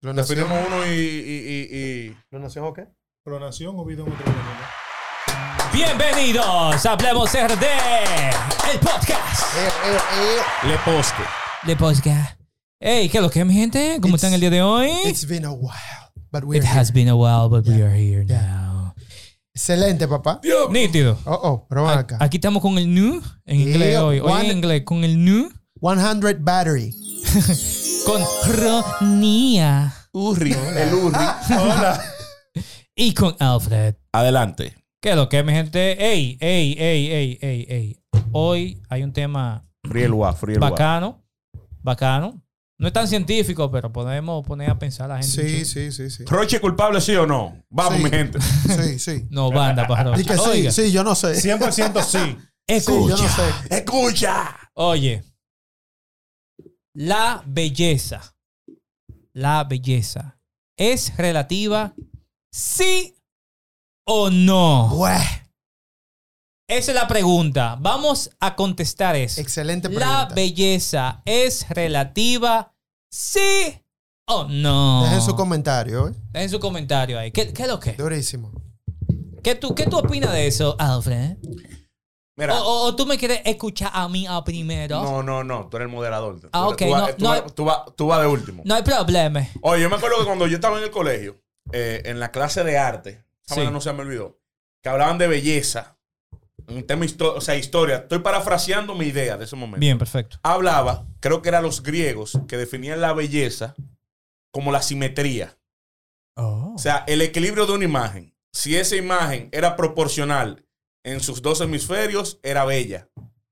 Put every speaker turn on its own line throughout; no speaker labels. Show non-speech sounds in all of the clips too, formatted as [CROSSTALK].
Clonación.
Definimos uno y, y, y, y-
¿Clonación o qué?
Clonación o vida en otro mundo.
Bienvenidos a Hablemos RD, el podcast.
Eh, eh, eh.
Le Poste.
De podcast. Hey, ¿qué es lo que, mi gente? ¿Cómo
It's-
están el día de hoy?
It's been a while, but we're
It
here.
has been a while, but we are here
Yeah.
now.
Excelente, papá.
Nítido.
Oh, oh, pero acá.
Aquí estamos con el new en inglés
Yeah,
hoy. Hoy
one-
en inglés con el new
100 battery. [LAUGHS]
con Ronía
Urri. El Urri.
Hola.
y con Alfred.
Adelante.
¿Qué es lo que, mi gente? Ey, ey, ey, ey, ey, ey. Hoy hay un tema
Frielua, Frielua.
bacano, bacano. No es tan científico, pero podemos poner a pensar a la gente.
Sí, sí, sí, sí.
¿Roche culpable, sí o no? Vamos,
Sí.
mi gente.
Sí, sí.
No, banda, para
Y que sí,
Oiga,
sí, yo no sé.
100% sí.
Sí,
escucha.
yo no sé.
Escucha.
Oye, la belleza, la belleza, ¿es relativa sí o no? Esa es la pregunta. Vamos a contestar eso.
excelente
La
pregunta.
belleza es relativa sí o no.
Dejen su comentario, ¿eh?
Dejen su comentario ahí. ¿Qué, qué es lo que?
Durísimo.
¿Qué tú, ¿Qué tú opinas de eso, Alfred?
Mira.
O, o- o tú me quieres escuchar a mí a primero?
No, no, no. Tú eres el moderador. Tú-
Ah,
tú
ok,
vas-
no,
tú
no
vas- tú vas- tú vas de último.
No hay problema.
Oye, yo me acuerdo que cuando yo estaba en el colegio, eh, en la clase de arte,
Sí.
no se me olvidó, que hablaban de belleza, un tema, o sea, historia. Estoy parafraseando mi idea de ese momento.
Bien, perfecto.
Hablaba, creo que eran los griegos, que definían la belleza como la simetría.
Oh.
O sea, el equilibrio de una imagen. Si esa imagen era proporcional en sus dos hemisferios, era bella.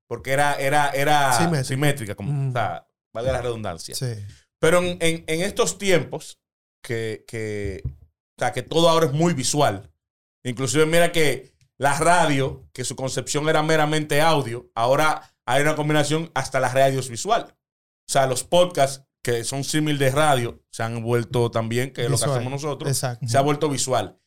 Porque era, era, era
Simétrica.
simétrica, como,
Mm.
o sea, valga la redundancia.
Sí.
Pero en, en- en estos tiempos, que, que, o sea, que todo ahora es muy visual. Inclusive mira que la radio, que su concepción era meramente audio, ahora hay una combinación hasta la radio es visual. O sea, los podcasts que son símil de radio se han vuelto también, que es lo que hacemos nosotros,
Exacto.
se ha vuelto visual.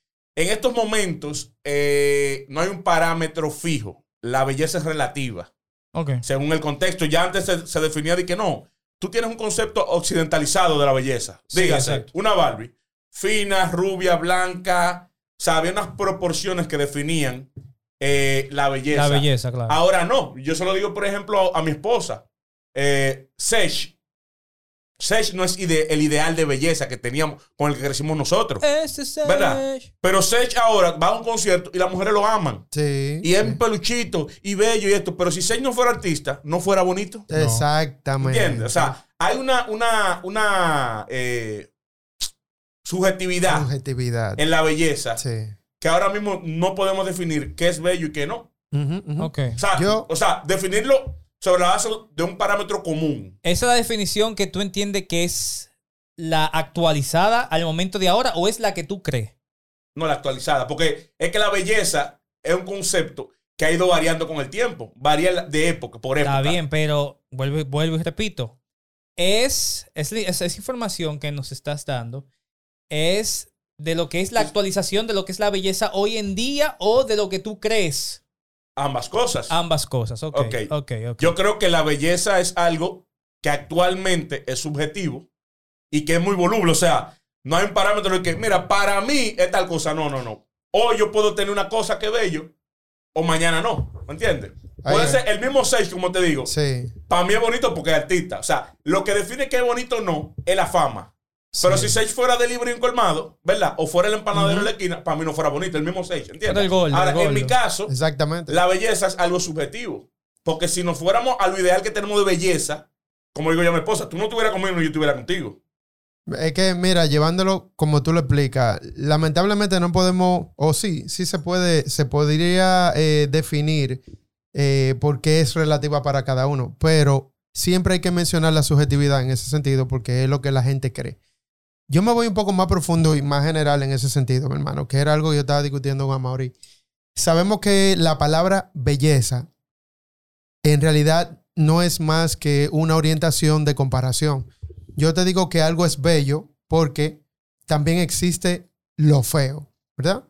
En estos momentos eh, no hay un parámetro fijo. La belleza es relativa
Ok.
según el contexto. Ya antes se, se definía de que no. Tú tienes un concepto occidentalizado de la belleza.
Sí,
Dígase,
exacto.
una Barbie. Fina, rubia, blanca. O sea, había unas proporciones que definían eh, la belleza.
La belleza, claro.
Ahora no. Yo se lo digo, por ejemplo, a, a mi esposa. Eh, Sech. Sech no es ide- el ideal de belleza que teníamos, con el que crecimos nosotros.
Ese es
¿Verdad? Pero Sech ahora va a un concierto y las mujeres lo aman.
Sí.
Y es un peluchito y bello y esto. Pero si Sech no fuera artista, no fuera bonito.
Exactamente.
¿Entiendes? O sea, hay una, una, una eh, subjetividad
Subjetividad.
en la belleza
Sí.
que ahora mismo no podemos definir qué es bello y qué no. O sea,
Yo-
o sea, definirlo sobre la base de un parámetro común.
¿Esa es la definición que tú entiendes que es la actualizada al momento de ahora o es la que tú crees?
no la actualizada. Porque es que la belleza es un concepto que ha ido variando con el tiempo. Varía de época por época.
Está bien, pero vuelvo, vuelvo y repito. Es, es, es- esa información que nos estás dando es de lo que es la actualización de lo que es la belleza hoy en día o de lo que tú crees.
Ambas cosas.
Ambas cosas. Ok.
Ok.
Ok. ok.
Yo creo que la belleza es algo que actualmente es subjetivo y que es muy voluble. O sea, no hay un parámetro de que, mira, para mí es tal cosa. No, no, no. Hoy yo puedo tener una cosa que es bello o mañana no. ¿Me entiendes? Puede ser el mismo 6, como te digo.
Sí.
Para mí es bonito porque es artista. O sea, lo que define que es bonito o no es la fama. Pero
Sí.
si Sage fuera de libre y colmado, ¿verdad? O fuera el empanadero de la esquina, para mí no fuera bonito. El mismo Sage, ¿entiendes?
El
Ahora,
el
en mi caso,
Exactamente.
la belleza es algo subjetivo. Porque si nos fuéramos a lo ideal que tenemos de belleza, como digo yo a mi esposa, tú no estuvieras conmigo y yo estuviera contigo.
Es que, mira, llevándolo como tú lo explicas, lamentablemente no podemos, o sí, sí se puede, se podría eh, definir eh, por qué es relativa para cada uno, pero siempre hay que mencionar la subjetividad en ese sentido porque es lo que la gente cree. Yo me voy un poco más profundo y más general en ese sentido, mi hermano, que era algo que yo estaba discutiendo con Amaury. Sabemos que la palabra belleza en realidad no es más que una orientación de comparación. Yo te digo que algo es bello porque también existe lo feo, ¿verdad?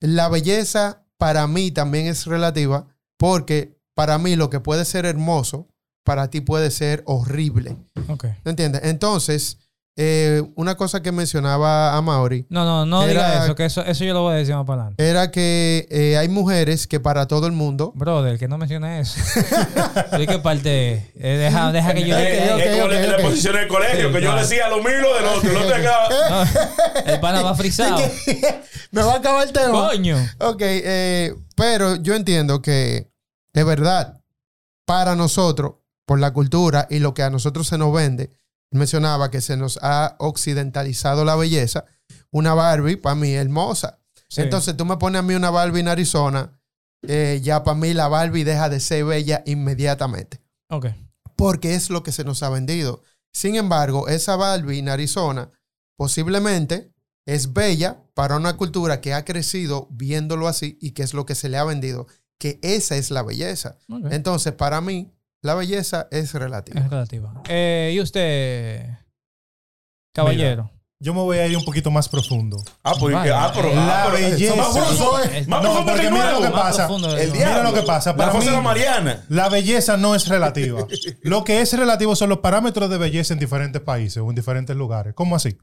La belleza para mí también es relativa porque para mí lo que puede ser hermoso, para ti puede ser horrible.
Ok.
¿Me entiendes? Entonces, eh, una cosa que mencionaba a Mauri
No, no, no
Era-
diga eso, que eso, eso yo lo voy a decir más para adelante.
era que eh, hay mujeres que para todo el mundo
Brother, que no mencione eso. [LAUGHS] ¿Y qué parte? Eh, deja, deja que yo...
Eh, eh,
ok,
es como
ok,
la- posición en el colegio,
Sí,
que yo
claro.
decía lo mío y lo del otro. Otro acá. [LAUGHS]
No, el pana va frisado. [LAUGHS]
me va a acabar el tema.
Coño.
Ok, eh, pero yo entiendo que de verdad, para nosotros, por la cultura y lo que a nosotros se nos vende, mencionaba que se nos ha occidentalizado la belleza. Una Barbie, para mí, hermosa.
Sí.
Entonces tú me pones a mí una Barbie en Arizona, eh, ya para mí la Barbie deja de ser bella inmediatamente.
Ok.
Porque es lo que se nos ha vendido. Sin embargo, esa Barbie en Arizona posiblemente es bella para una cultura que ha crecido viéndolo así y que es lo que se le ha vendido, que esa es la belleza. Entonces, para mí, la belleza es relativa.
Es relativa. Eh, ¿Y usted, caballero?
Yo me voy a ir un poquito más profundo.
Ah, pues,
Vaya.
ah, pero,
La
ah, pero-
belleza.
Más profundo,
Es-
más
No, porque mira lo que pasa.
El.
Mira lo que pasa.
La
Para mí-
la Mariana.
La belleza no es relativa. Lo que es relativo son los parámetros de belleza en diferentes países o en diferentes lugares. ¿Cómo así?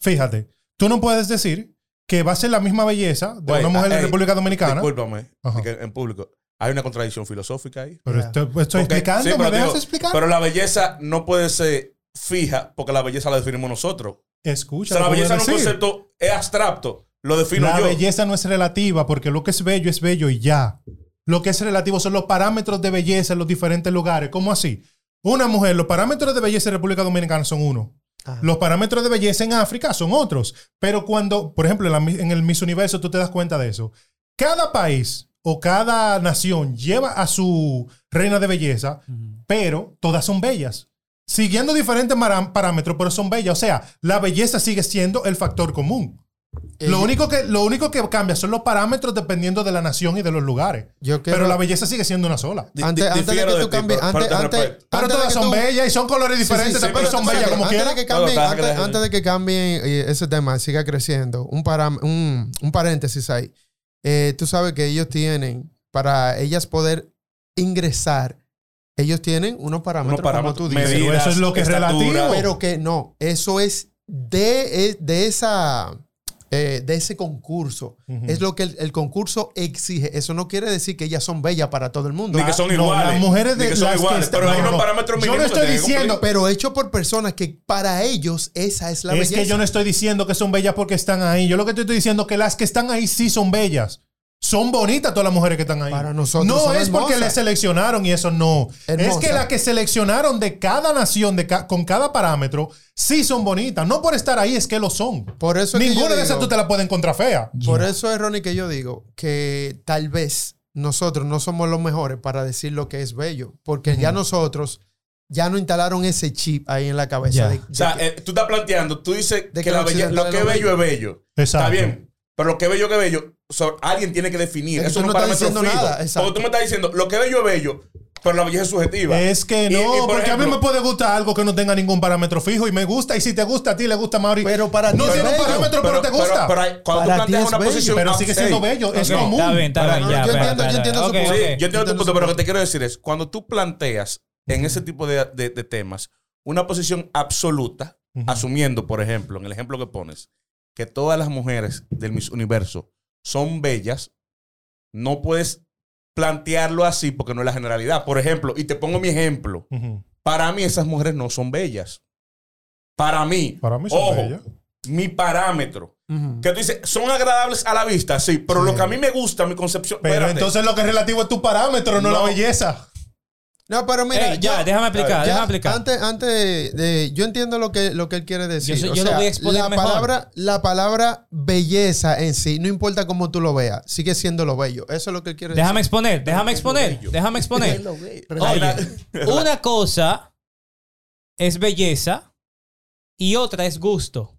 Fíjate, tú no puedes decir que va a ser la misma belleza de
Güey,
una mujer
ah,
en
ey,
República Dominicana.
Discúlpame, en público. Hay una contradicción filosófica ahí.
Pero estoy, estoy
Porque-
explicando,
sí,
¿me dejas explicar?
Pero la belleza no puede ser fija porque la belleza la definimos nosotros. O
Escucha.
sea, la belleza no es un concepto, es abstracto. Lo defino
La
yo.
belleza no es relativa porque lo que es bello es bello y ya. Lo que es relativo son los parámetros de belleza en los diferentes lugares. ¿Cómo así? Una mujer, los parámetros de belleza en República Dominicana son uno.
Ajá.
Los parámetros de belleza en África son otros. Pero cuando, por ejemplo, en, la en el Miss Universo tú te das cuenta de eso. Cada país o cada nación lleva a su reina de belleza, pero todas son bellas. Siguiendo diferentes parámetros, pero son bellas. O sea, la belleza sigue siendo el factor común. Lo
Eh,
único, que, lo único que cambia son los parámetros dependiendo de la nación y de los lugares.
Yo
Pero la belleza sigue siendo una sola.
Antes, antes de que tú cambies,
pero-
antes, antes.
Pero todas son
tú-
bellas y son colores
Sí, sí,
diferentes,
sí,
pero
pero
son bellas como
antes
quieran.
antes, de que cambien eh, ese tema, siga creciendo, un, param- un, un paréntesis ahí. Eh, tú sabes que ellos tienen, para ellas poder ingresar, ellos tienen unos parámetros,
Unos parámetros,
como tú dices.
Pero eso es lo que es relativo.
Pero que no, eso es de, es de esa... eh, de ese concurso. Es lo que el, el concurso exige. Eso no quiere decir que ellas son bellas para todo el mundo.
Ni que son
No,
iguales.
las mujeres
Ni
de
que son
las que
iguales.
están-
pero hay
no,
unos
no.
parámetros
Yo no estoy diciendo-
pero hecho por personas que para ellos esa es la
es
belleza.
que yo no estoy diciendo que son bellas porque están ahí. Yo lo que te estoy diciendo es que las que están ahí sí son bellas. Son bonitas todas las mujeres que están ahí.
Para nosotros
No
son
es porque les seleccionaron y eso no. Es que las que seleccionaron de cada nación, de ca- con cada parámetro, sí son bonitas. No por estar ahí es que lo son.
Por eso es
Ninguna de esas tú te la puedes encontrar fea.
Por eso es, Ronnie, que yo digo que tal vez nosotros no somos los mejores para decir lo que es bello, porque ya nosotros ya no instalaron ese chip ahí en la cabeza.
Ya.
de- de
O sea,
que-
eh, tú estás planteando, tú dices
De
que,
que
la
lo
que es
es lo
bello es bello.
Exacto.
Está bien. Pero lo que es bello que es bello, so- alguien tiene que definir.
Es que
Eso
tú
es un
no
parámetro
diciendo
fijo.
nada, exacto.
Porque tú me estás diciendo, lo que es bello es bello, pero la belleza es subjetiva.
Es que
Y-
no,
y, por
porque a mí
ejemplo,
me puede gustar algo que no tenga ningún parámetro fijo y me gusta. Y si te gusta a ti, le gusta a Mauri.
Pero para
no
ti es
tiene un parámetro, pero, te gusta.
Pero, cuando
Para
tú planteas
es
una
bello.
posición.
Pero sigue siendo bello. Es
Ok,
común.
Está bien, está
Para-
bien.
no,
ya,
yo entiendo- yo entiendo su
ok,
punto.
Sí, yo entiendo tu punto, pero lo que te quiero decir es, cuando tú planteas en ese tipo de, de- de temas una posición absoluta, asumiendo, por ejemplo, en el ejemplo que pones, que todas las mujeres del Miss Universo son bellas, no puedes plantearlo así porque no es la generalidad. Por ejemplo, y te pongo mi ejemplo, para mí esas mujeres no son bellas. Para mí,
Para mí son
ojo,
bellas.
mi parámetro. Que tú dices, son agradables a la vista, sí, pero
Sí.
lo que a mí me gusta, mi concepción.
Pero
espérate.
entonces lo que es relativo es tu parámetro, no,
No.
la belleza.
No, pero mira,
Ey, ya,
yo-
déjame explicar, déjame explicar.
Antes, antes de, yo entiendo lo que, lo que él quiere decir.
Yo soy-
O
yo lo voy a exponer
la
mejor.
palabra, la palabra belleza en sí, no importa cómo tú lo veas, sigue siendo lo bello. Eso es lo que él quiere
Déjame
decir.
exponer, déjame exponer, [LAUGHS] déjame exponer.
Pero
Hay
Oye, [LAUGHS] una cosa es belleza y otra es gusto.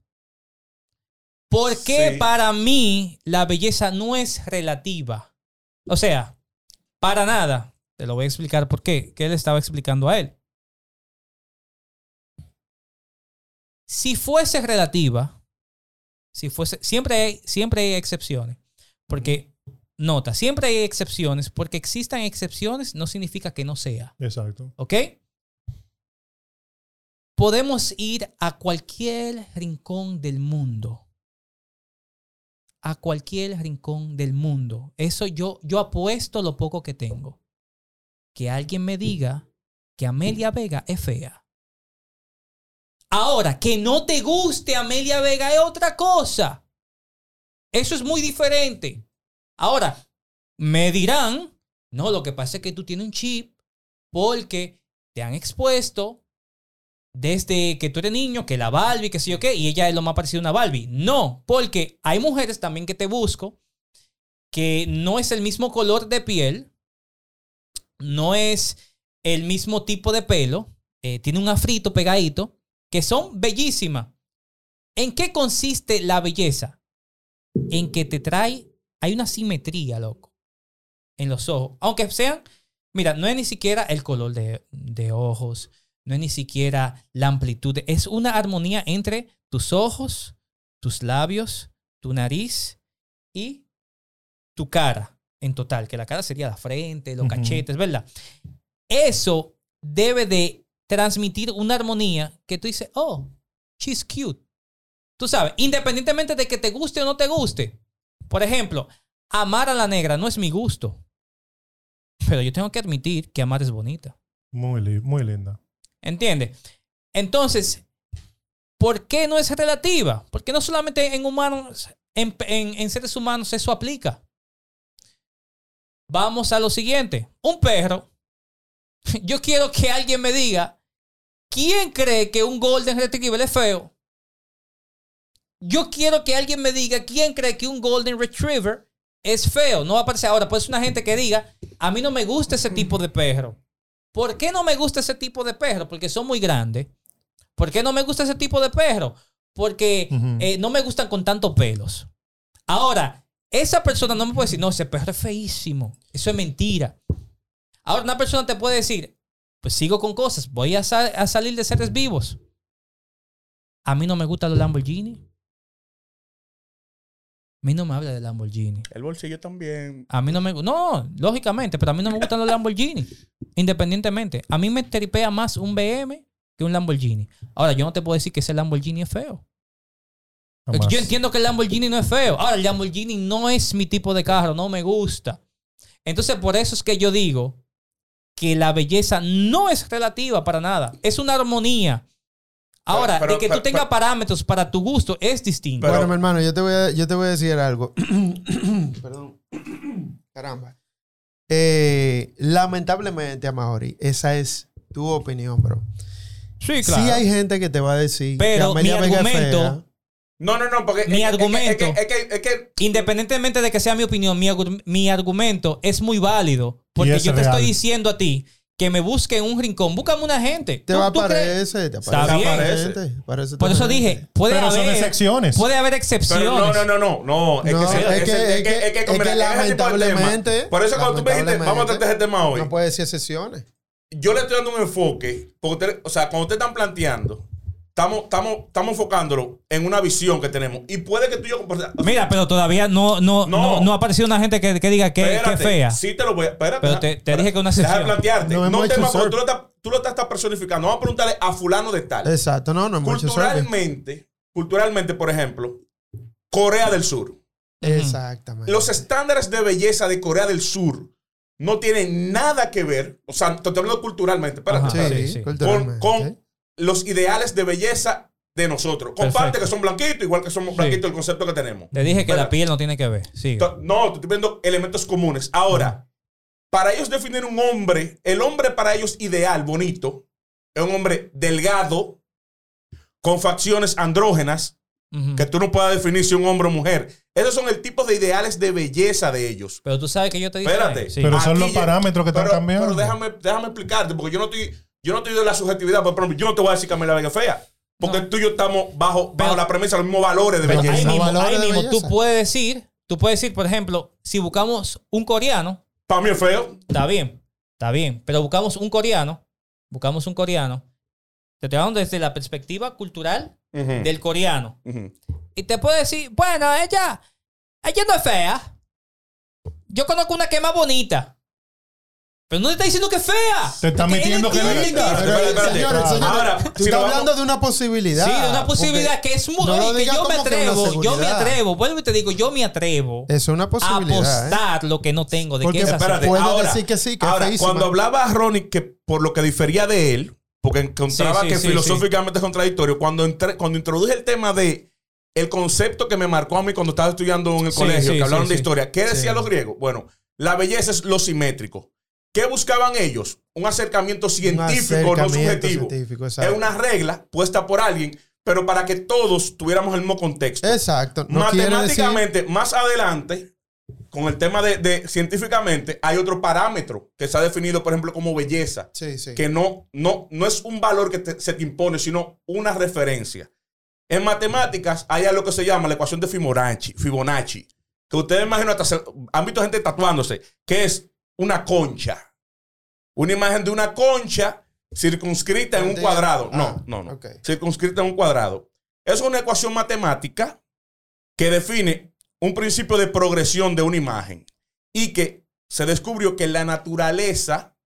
¿Por qué
Sí.
para mí la belleza no es relativa? O sea, para nada. Te lo voy a explicar por qué. Que él estaba explicando a él. Si fuese relativa, si fuese, siempre hay, siempre hay excepciones. Porque, nota, siempre hay excepciones. Porque existan excepciones no significa que no sea.
Exacto.
¿Ok? podemos ir a cualquier rincón del mundo. A cualquier rincón del mundo. Eso yo, yo apuesto lo poco que tengo. Que alguien me diga que Amelia Vega es fea. Ahora, que no te guste Amelia Vega es otra cosa. Eso es muy diferente. Ahora, me dirán, no, lo que pasa es que tú tienes un chip porque te han expuesto desde que tú eres niño, que la Barbie, que sé yo qué, y ella es lo más parecido a una Barbie. No, porque hay mujeres también que te busco que no es el mismo color de piel, no es el mismo tipo de pelo, eh, tiene un afrito pegadito, que son bellísimas. ¿En qué consiste la belleza? En que te trae, hay una simetría, loco, en los ojos. Aunque sean, mira, no es ni siquiera el color de, de ojos, no es ni siquiera la amplitud, es una armonía entre tus ojos, tus labios, tu nariz y tu cara en total, que la cara sería la frente, los
Ujú.
cachetes, ¿verdad? Eso debe de transmitir una armonía que tú dices, oh, she's cute. Tú sabes, independientemente de que te guste o no te guste. Por ejemplo, amar a la negra no es mi gusto. Pero yo tengo que admitir que amar es bonita.
Muy, li- muy linda.
¿Entiendes? Entonces, ¿por qué no es relativa? Porque no solamente en humanos, en, en- en seres humanos eso aplica. Vamos a lo siguiente. Un perro. Yo quiero que alguien me diga, ¿quién cree que un Golden Retriever es feo? Yo quiero que alguien me diga, ¿quién cree que un Golden Retriever es feo? No va a aparecer ahora. Pues una gente que diga, a mí no me gusta ese tipo de perro. ¿Por qué no me gusta ese tipo de perro? Porque son muy grandes. ¿Por qué no me gusta ese tipo de perro? Porque eh, no me gustan con tantos pelos. Ahora, esa persona no me puede decir, no, ese perro es feísimo. Eso es mentira. Ahora, una persona te puede decir, pues sigo con cosas, voy a, sal- a salir de seres vivos. A mí no me gustan los Lamborghini. A mí no me habla de Lamborghini.
El bolsillo también.
A mí no me No, lógicamente, pero a mí no me gustan los Lamborghini. Independientemente. A mí me tripea más un BM que un Lamborghini. Ahora, yo no te puedo decir que ese Lamborghini es feo.
Jamás.
Yo entiendo que el Lamborghini no es feo. Ahora, el Lamborghini no es mi tipo de carro, no me gusta. Entonces, por eso es que yo digo que la belleza no es relativa para nada. Es una armonía. Ahora,
Pero-
de que
pero-
tú tengas
pero-
parámetros para tu gusto es distinto.
Pero-
bueno, mi hermano, yo te voy a, yo te voy a decir algo. [CLEARS THROAT] Perdón. [CLEARS THROAT] Caramba. Eh, lamentablemente, Amaury, esa es tu opinión, bro.
sí,
Sí hay gente que te va a decir
Pero
que
mi
Vega es
argumento-
fea.
No, no, no, porque.
Mi
es
argumento-
Es que, es que, es que-
Independientemente de que sea mi opinión, mi, mi argumento es muy válido. Porque yo te
real.
estoy diciendo a ti que me busque en un rincón. Búscame una gente.
Te
¿Tú-
va a aparecer, te aparece. aparece
Por eso dije, puede
Pero son
haber,
excepciones.
puede haber
pero
excepciones.
no, no, no, no, no. Es
No,
que,
es que- es que- es lamentablemente-.
Por eso cuando tú me dijiste, vamos a tratar ese tema hoy.
No puede decir excepciones.
yo le estoy dando un enfoque, porque usted- o sea, cuando ustedes están planteando, estamos, estamos, estamos enfocándolo en una visión que tenemos. Y puede que tú y yo... o sea,
Mira, pero todavía no, no, no.
No.
no ha aparecido una gente que, que diga que, que es
espérate,
fea.
Sí te lo voy a... Espérate.
Pero te- te dije que una
Deja
excepción.
de plantearte.
No
No, te
surf.
tú, lo estás, tú lo estás, estás personificando. Vamos a preguntarle a fulano de tal.
Exacto, no, no
culturalmente, culturalmente, por ejemplo, Corea del Sur.
Exactamente.
Los estándares de belleza de Corea del Sur no tienen nada que ver, o sea, te estoy hablando culturalmente, espérate,
Ajá.
espérate,
sí,
sí, sí.
culturalmente.
con, con los ideales de belleza de nosotros. Comparte
Perfecto.
que son blanquitos, igual que somos
Sí.
blanquitos el concepto que tenemos.
Te dije que la piel no tiene que ver.
No, te estoy viendo elementos comunes. Ahora, para ellos definir un hombre, el hombre para ellos ideal, bonito, es un hombre delgado, con facciones andrógenas, que tú no puedas definir si un hombre o mujer. Esos son el tipo de ideales de belleza de ellos.
Pero tú sabes que yo te dije.
Espérate.
Sí.
Pero son los parámetros que están cambiando.
Pero déjame, déjame explicarte, porque yo no estoy, yo no estoy de la subjetividad. Por ejemplo, yo no te voy a decir que Amelia Vega es fea. Porque
No.
tú y yo estamos bajo,
Pero-
bajo la premisa de los mismos valores de
Pero
ahí
belleza.
mismo,
ahí mismo tú puedes decir, tú puedes decir, por ejemplo, si buscamos un coreano,
Para mí es feo.
está bien, está bien, pero buscamos un coreano, buscamos un coreano, te estoy hablando desde la perspectiva cultural del coreano. Y te puede decir, bueno, ella, ella no es fea. Yo conozco una que es más bonita. Pero no te está diciendo que es fea.
Te está metiendo que
entiende
linda.
Ahora,
tú
si
estás hablando de una posibilidad.
Sí, de una posibilidad que es muy
no
que yo me atrevo, yo me atrevo, vuelvo y te digo, yo me atrevo
Es una
a
posibilidad. ¿eh?
apostar lo que no tengo de
Porque
que es así.
Espérate,
Puede
ahora,
decir que sí, que es
ahora, cuando hablaba Ronnie que por lo que difería de él, porque encontraba
Sí, sí,
que
sí,
filosóficamente es contradictorio, cuando, cuando introduje el tema de el concepto que me marcó a mí cuando estaba estudiando en el
Sí,
colegio,
sí,
que hablaron
sí,
de historia, ¿qué decían los griegos? Bueno, la belleza es lo simétrico. ¿Qué buscaban ellos? Un acercamiento
Un
científico, no subjetivo.
científico,
Es una regla puesta por alguien, pero para que todos tuviéramos el mismo contexto.
Exacto. No quiere decir-
Matemáticamente, más adelante, con el tema de, de científicamente, hay otro parámetro que se ha definido, por ejemplo, como belleza,
Sí, sí.
que no, no, no es un valor que te- se te impone, sino una referencia. En matemáticas hay algo que se llama la ecuación de Fibonacci, Fibonacci que ustedes imagino hasta se- han visto gente tatuándose, que es una concha. Una imagen de una concha circunscrita en un cuadrado.
ah,
No, no, no.
ok.
Circunscrita en un cuadrado. Es una ecuación matemática que define un principio de progresión de una imagen y que se descubrió que en la naturaleza,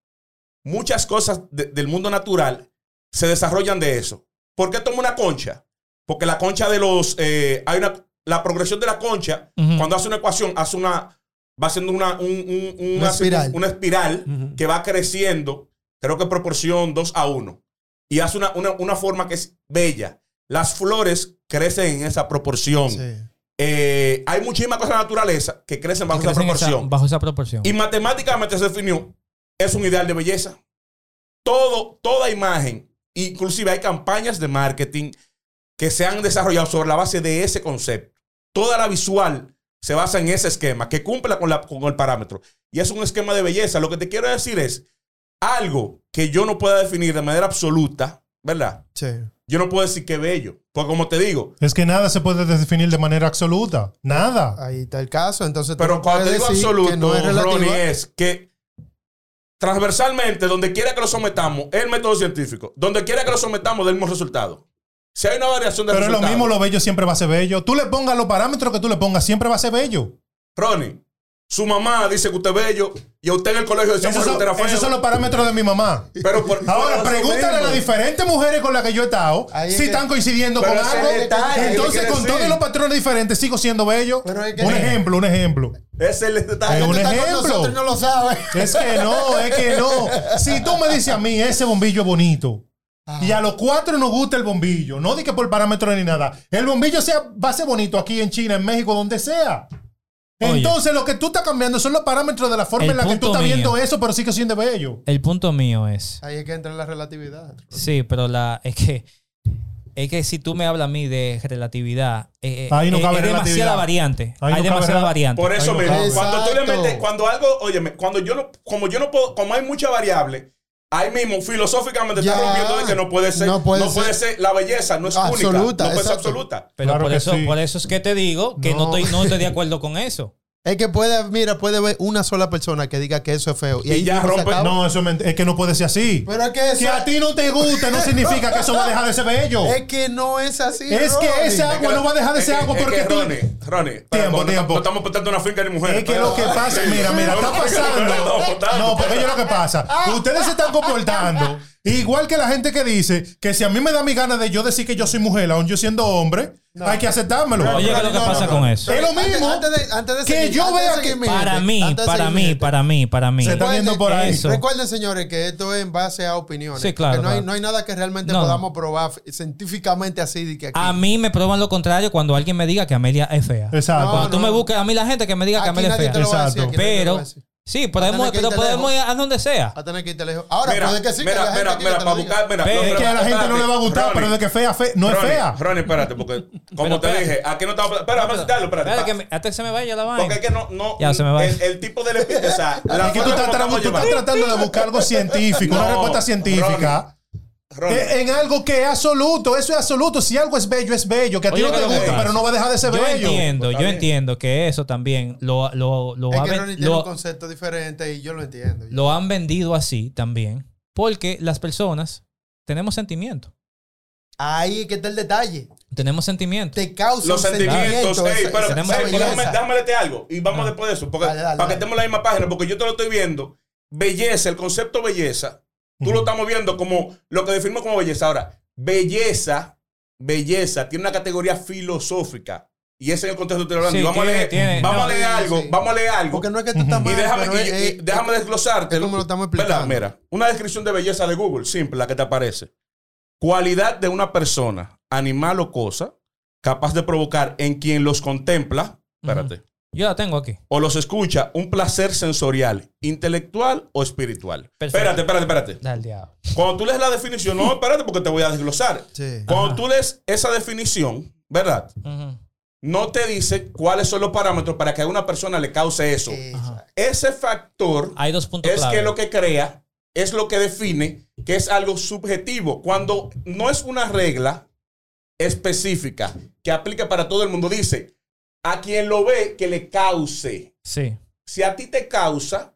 muchas cosas de- del mundo natural se desarrollan de eso. ¿Por qué toma una concha? Porque la concha de los... eh, hay una, la progresión de la concha, cuando hace una ecuación, hace una... Va haciendo una, un- un- una,
Una espiral.
una espiral que va creciendo, creo que proporción 2 a 1. Y hace una, una- una forma que es bella. Las flores crecen en esa proporción.
Sí.
Eh, hay muchísimas cosas en la naturaleza que crecen bajo
Crecen esa-
proporción.
bajo esa proporción.
Y matemáticamente se definió, es un ideal de belleza. Todo, toda imagen, inclusive hay campañas de marketing que se han desarrollado sobre la base de ese concepto. Toda la visual se basa en ese esquema, que cumple con, la- con el parámetro. Y es un esquema de belleza. Lo que te quiero decir es, algo que yo no pueda definir de manera absoluta, ¿verdad?
Sí.
Yo no puedo decir que bello. Porque como te digo,
Es que nada se puede definir de manera absoluta. Nada.
Ahí está el caso. Entonces,
Pero
no
cuando te digo absoluto,
que no es.
Ronnie, es que transversalmente, donde quiera que lo sometamos, es el método científico. Donde quiera que lo sometamos, del mismo resultado. Si hay una variación de
Pero es lo mismo, lo bello siempre va a ser bello. Tú le pongas los parámetros que tú le pongas, siempre va a ser bello.
Ronnie, su mamá dice que usted es bello y a usted en el colegio decía
Esos
que usted era feo.
esos son los parámetros de mi mamá.
Pero por-
Ahora, pregúntale a las diferentes mujeres con las que yo he estado
Ahí es
si
que-
están coincidiendo
Pero
con
ese
algo.
detalle,
Entonces,
¿qué
con todos los patrones diferentes, sigo siendo bello.
Pero es que-
un ejemplo, un ejemplo.
Ese es el detalle.
Es un
con
ejemplo.
nosotros y no lo sabes.
Es que no, es que no. Si tú me dices a mí, ese bombillo es bonito. Y a los cuatro nos gusta el bombillo. No di que por parámetros ni nada. El bombillo sea, va a ser bonito aquí en China, en México, donde sea.
Oye.
Entonces, lo que tú estás cambiando son los parámetros de la forma en la que tú estás viendo eso, pero sigue siendo bello.
El punto mío es.
Ahí es que entra la relatividad.
Sí, pero la es que es que si tú me hablas a mí de relatividad, eh, eh,
Ahí no
eh,
cabe
es demasiada variante.
Ahí
Hay
no
demasiada variante.
Por eso
no
mismo, cuando tú le metes, cuando algo, óyeme, cuando yo no, como yo no puedo, como hay mucha variable, ahí mismo filosóficamente está
Ya.
rompiendo de que no puede ser,
No
no
puede
puede,
ser
ser, la belleza no es única,
absoluta,
no puede ser absoluta.
Pero
Claro
por eso,
sí.
por eso es que te digo que no,
No.
estoy, no estoy de acuerdo con eso.
Es que puede, mira, puede haber una sola persona que diga que eso es feo. Y,
ya rompe-.
No, eso es, es que no puede ser así.
Pero es que eso
Que a ti no te guste no significa que eso va a dejar de ser bello.
es que no es así.
Es que esa agua no va a dejar de
Es
ser
que-
agua
es
porque
que,
tú.
Ronnie, Ronnie,
Tiempo,
no-
tiempo.
No estamos portando una finca ni mujer.
Es que lo que pasa, mira, mira, está pasando. No, porque yo lo que pasa. Ustedes se están comportando igual que la gente que dice que si a mí me da mi gana de yo decir que yo soy mujer, aún yo siendo hombre, hay que aceptármelo.
Oye, ¿qué es lo que pasa con eso?
Es lo mismo
Antes, de, antes de
que
seguir-
yo vea que-
mi
Para mí, para mí, para mí, para mí.
Se está yendo por ahí.
Eso.
Recuerden, señores, que esto es en base a opiniones.
Sí, claro,
Que no, hay, no hay nada que realmente
No.
podamos probar científicamente así. De que aquí.
A mí me prueban lo contrario cuando alguien me diga que Amelia es fea.
Exacto.
Cuando tú me busques a mí la gente que me diga que Amelia es fea.
Exacto.
Pero. Sí, podemos, pero podemos ir a donde sea.
Va a tener que irte lejos. Ahora,
Mira,
puede que sí,
mira, mira, mira, para buscar, mira.
Pero
no,
Es
pero
que a la gente no le va a gustar,
Ronnie,
pero de que fea, fe, no es fea.
Ronnie, espérate, porque como
Pero
te
espérate.
dije, aquí no estamos. Espera, vamos a citarlo, espérate.
Espérate que me- hasta que se me vaya la vaina.
Porque es que no, no.
Ya, se me va.
El, el tipo de. O sea, la
Es que tú estás,
como
tra-
estamos
tú estás tratando de buscar algo científico, una respuesta científica. Eh, En algo que es absoluto, eso es absoluto. Si algo es bello, es bello. Que a ti no
¿qué
te gusta, pero no va a dejar de ser
yo
bello.
entiendo,
Está
yo
bien.
entiendo que eso también lo, lo, lo,
Es
ha
que tiene
lo-
un concepto diferente y yo lo entiendo.
lo han vendido así también. Porque las personas tenemos sentimientos.
Ahí es que está el detalle.
Tenemos sentimientos.
Te causa
los sentimientos.
sentimiento,
ey, pero, déjame, déjame leerte algo. Y vamos
Ah.
después de eso. Porque,
Dale, dale,
para que estemos en la misma página. Porque yo te lo estoy viendo belleza, el concepto belleza, tú lo estamos viendo como lo que definimos como belleza. Ahora, belleza, belleza tiene una categoría filosófica. Y ese es el contexto que estoy hablando.
Sí,
Y vamos a leer,
tiene-
vamos a
no,
leer
sí,
algo,
sí.
vamos a leer algo.
Porque no es que tú estás
Y
mal,
déjame,
pero
y-
es-
y-
es-
déjame desglosarte.
es como lo estamos
¿Verdad?
explicando.
Mira, una descripción de belleza de Google, simple, la que te aparece. Cualidad de una persona, animal o cosa, capaz de provocar en quien los contempla, espérate,
Yo la tengo aquí.
o los escucha, un placer sensorial, intelectual o espiritual.
Perfecto.
Espérate, espérate, espérate.
Dale, diablo.
Cuando tú lees la definición, no, espérate porque te voy a desglosar.
Sí.
Cuando
Ajá.
tú lees esa definición, ¿verdad?
Ujú.
No te dice cuáles son los parámetros para que a una persona le cause eso.
Exacto.
Ese factor
Hay dos puntos
es
clave.
que lo que crea es lo que define que es algo subjetivo. Cuando no es una regla específica que aplica para todo el mundo, dice a quien lo ve que le cause.
Sí.
Si a ti te causa,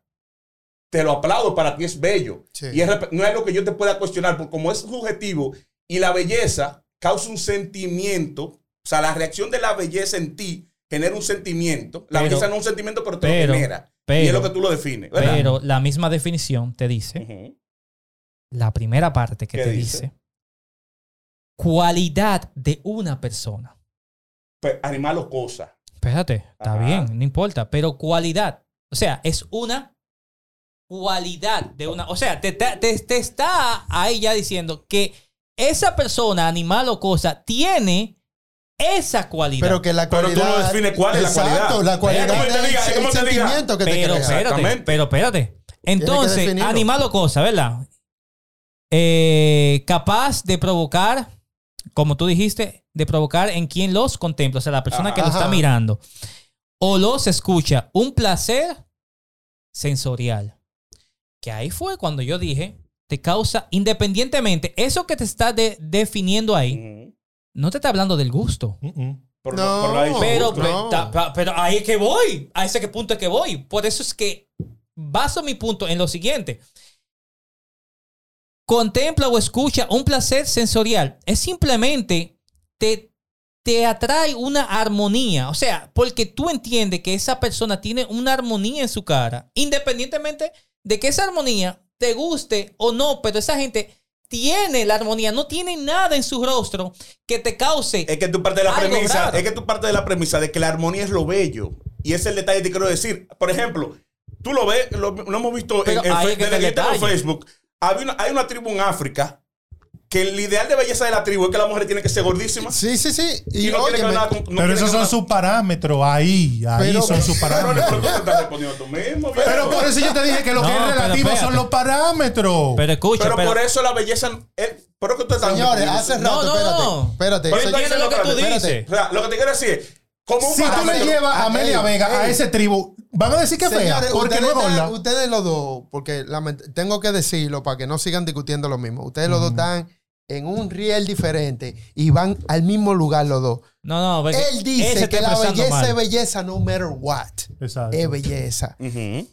te lo aplaudo, para ti es bello.
Sí.
Y es no es algo que yo te pueda cuestionar, porque como es subjetivo y la belleza causa un sentimiento, o sea, la reacción de la belleza en ti genera un sentimiento. La
Pero-
belleza no es un sentimiento, pero te
pero-
lo genera. y
pero-
es lo que tú lo defines. ¿verdad?
Pero la misma definición te dice, la primera parte que
¿Qué
te
dice?
dice, cualidad de una persona.
Pues, animal o cosa.
Espérate, está
Ajá.
bien, no importa, pero cualidad. O sea, es una cualidad de una. O sea, te, te- te- te está ahí ya diciendo que esa persona, animal o cosa, tiene esa cualidad.
Pero que la
Pero tú
cualidad.
no defines cuál es la cualidad.
la cualidad
Es como te
es
diga, es
el
como te diga.
sentimiento que te
pero
crea.
espérate, pero espérate. Entonces, animal o cosa, ¿verdad? Eh, capaz de provocar, como tú dijiste, de provocar en quien los contempla, o sea, la persona que lo está mirando, o los escucha, un placer sensorial. Que ahí fue cuando yo dije, te causa, independientemente, eso que te está de- definiendo ahí, no te está hablando del gusto.
Mm-mm.
Por
No.
lo- por lo ahí-
Pero,
No.
pero ahí es que voy. A ese que punto es que voy. Por eso es que baso mi punto en lo siguiente. Contempla o escucha un placer sensorial. Es simplemente te, te atrae una armonía. O sea, porque tú entiendes que esa persona tiene una armonía en su cara. Independientemente de que esa armonía te guste o no, pero esa gente tiene la armonía, no tiene nada en su rostro que te cause
Es que tú partes de la premisa,
raro.
es que tú partes de la premisa de que la armonía es lo bello. Y ese es el detalle que te quiero decir. Por ejemplo, tú lo ves, lo, lo hemos visto
Pero
en,
el.
Facebook. Había una- hay una tribu en África que el ideal de belleza de la tribu es que la mujer tiene que ser gordísima.
Sí, sí, sí.
Y,
Y,
no tiene que ver
óyeme,
nada con. no
pero esos son sus parámetros. Ahí, ahí
Pero-
son sus [LAUGHS]
nada- Pero, pero
parámetros.
tú te estás respondiendo tú mismo. viejo.
Pero por eso yo te dije que lo
No,
que es relativo son los parámetros.
Pero escucha,
Pero
pero,
por eso la belleza. Es, pero que tú estás
Señores, hace rato,
No, no,
espérate.
no.
Espérate.
Pero
entiende lo que tú dices.
O sea, lo que te quiero decir es.
Si tú le llevas a
Ah,
Amelia Vega a ese tribu, van a decir que es fea.
Señores,
Porque
ustedes,
no es gorda.
están- ustedes los dos, porque lament- tengo que decirlo para que no sigan discutiendo lo mismo. Ustedes los dos están en un riel diferente y van al mismo lugar los dos.
no, no, porque
Él
él
dice que la belleza
mal.
es belleza no matter what.
Exacto.
Es belleza.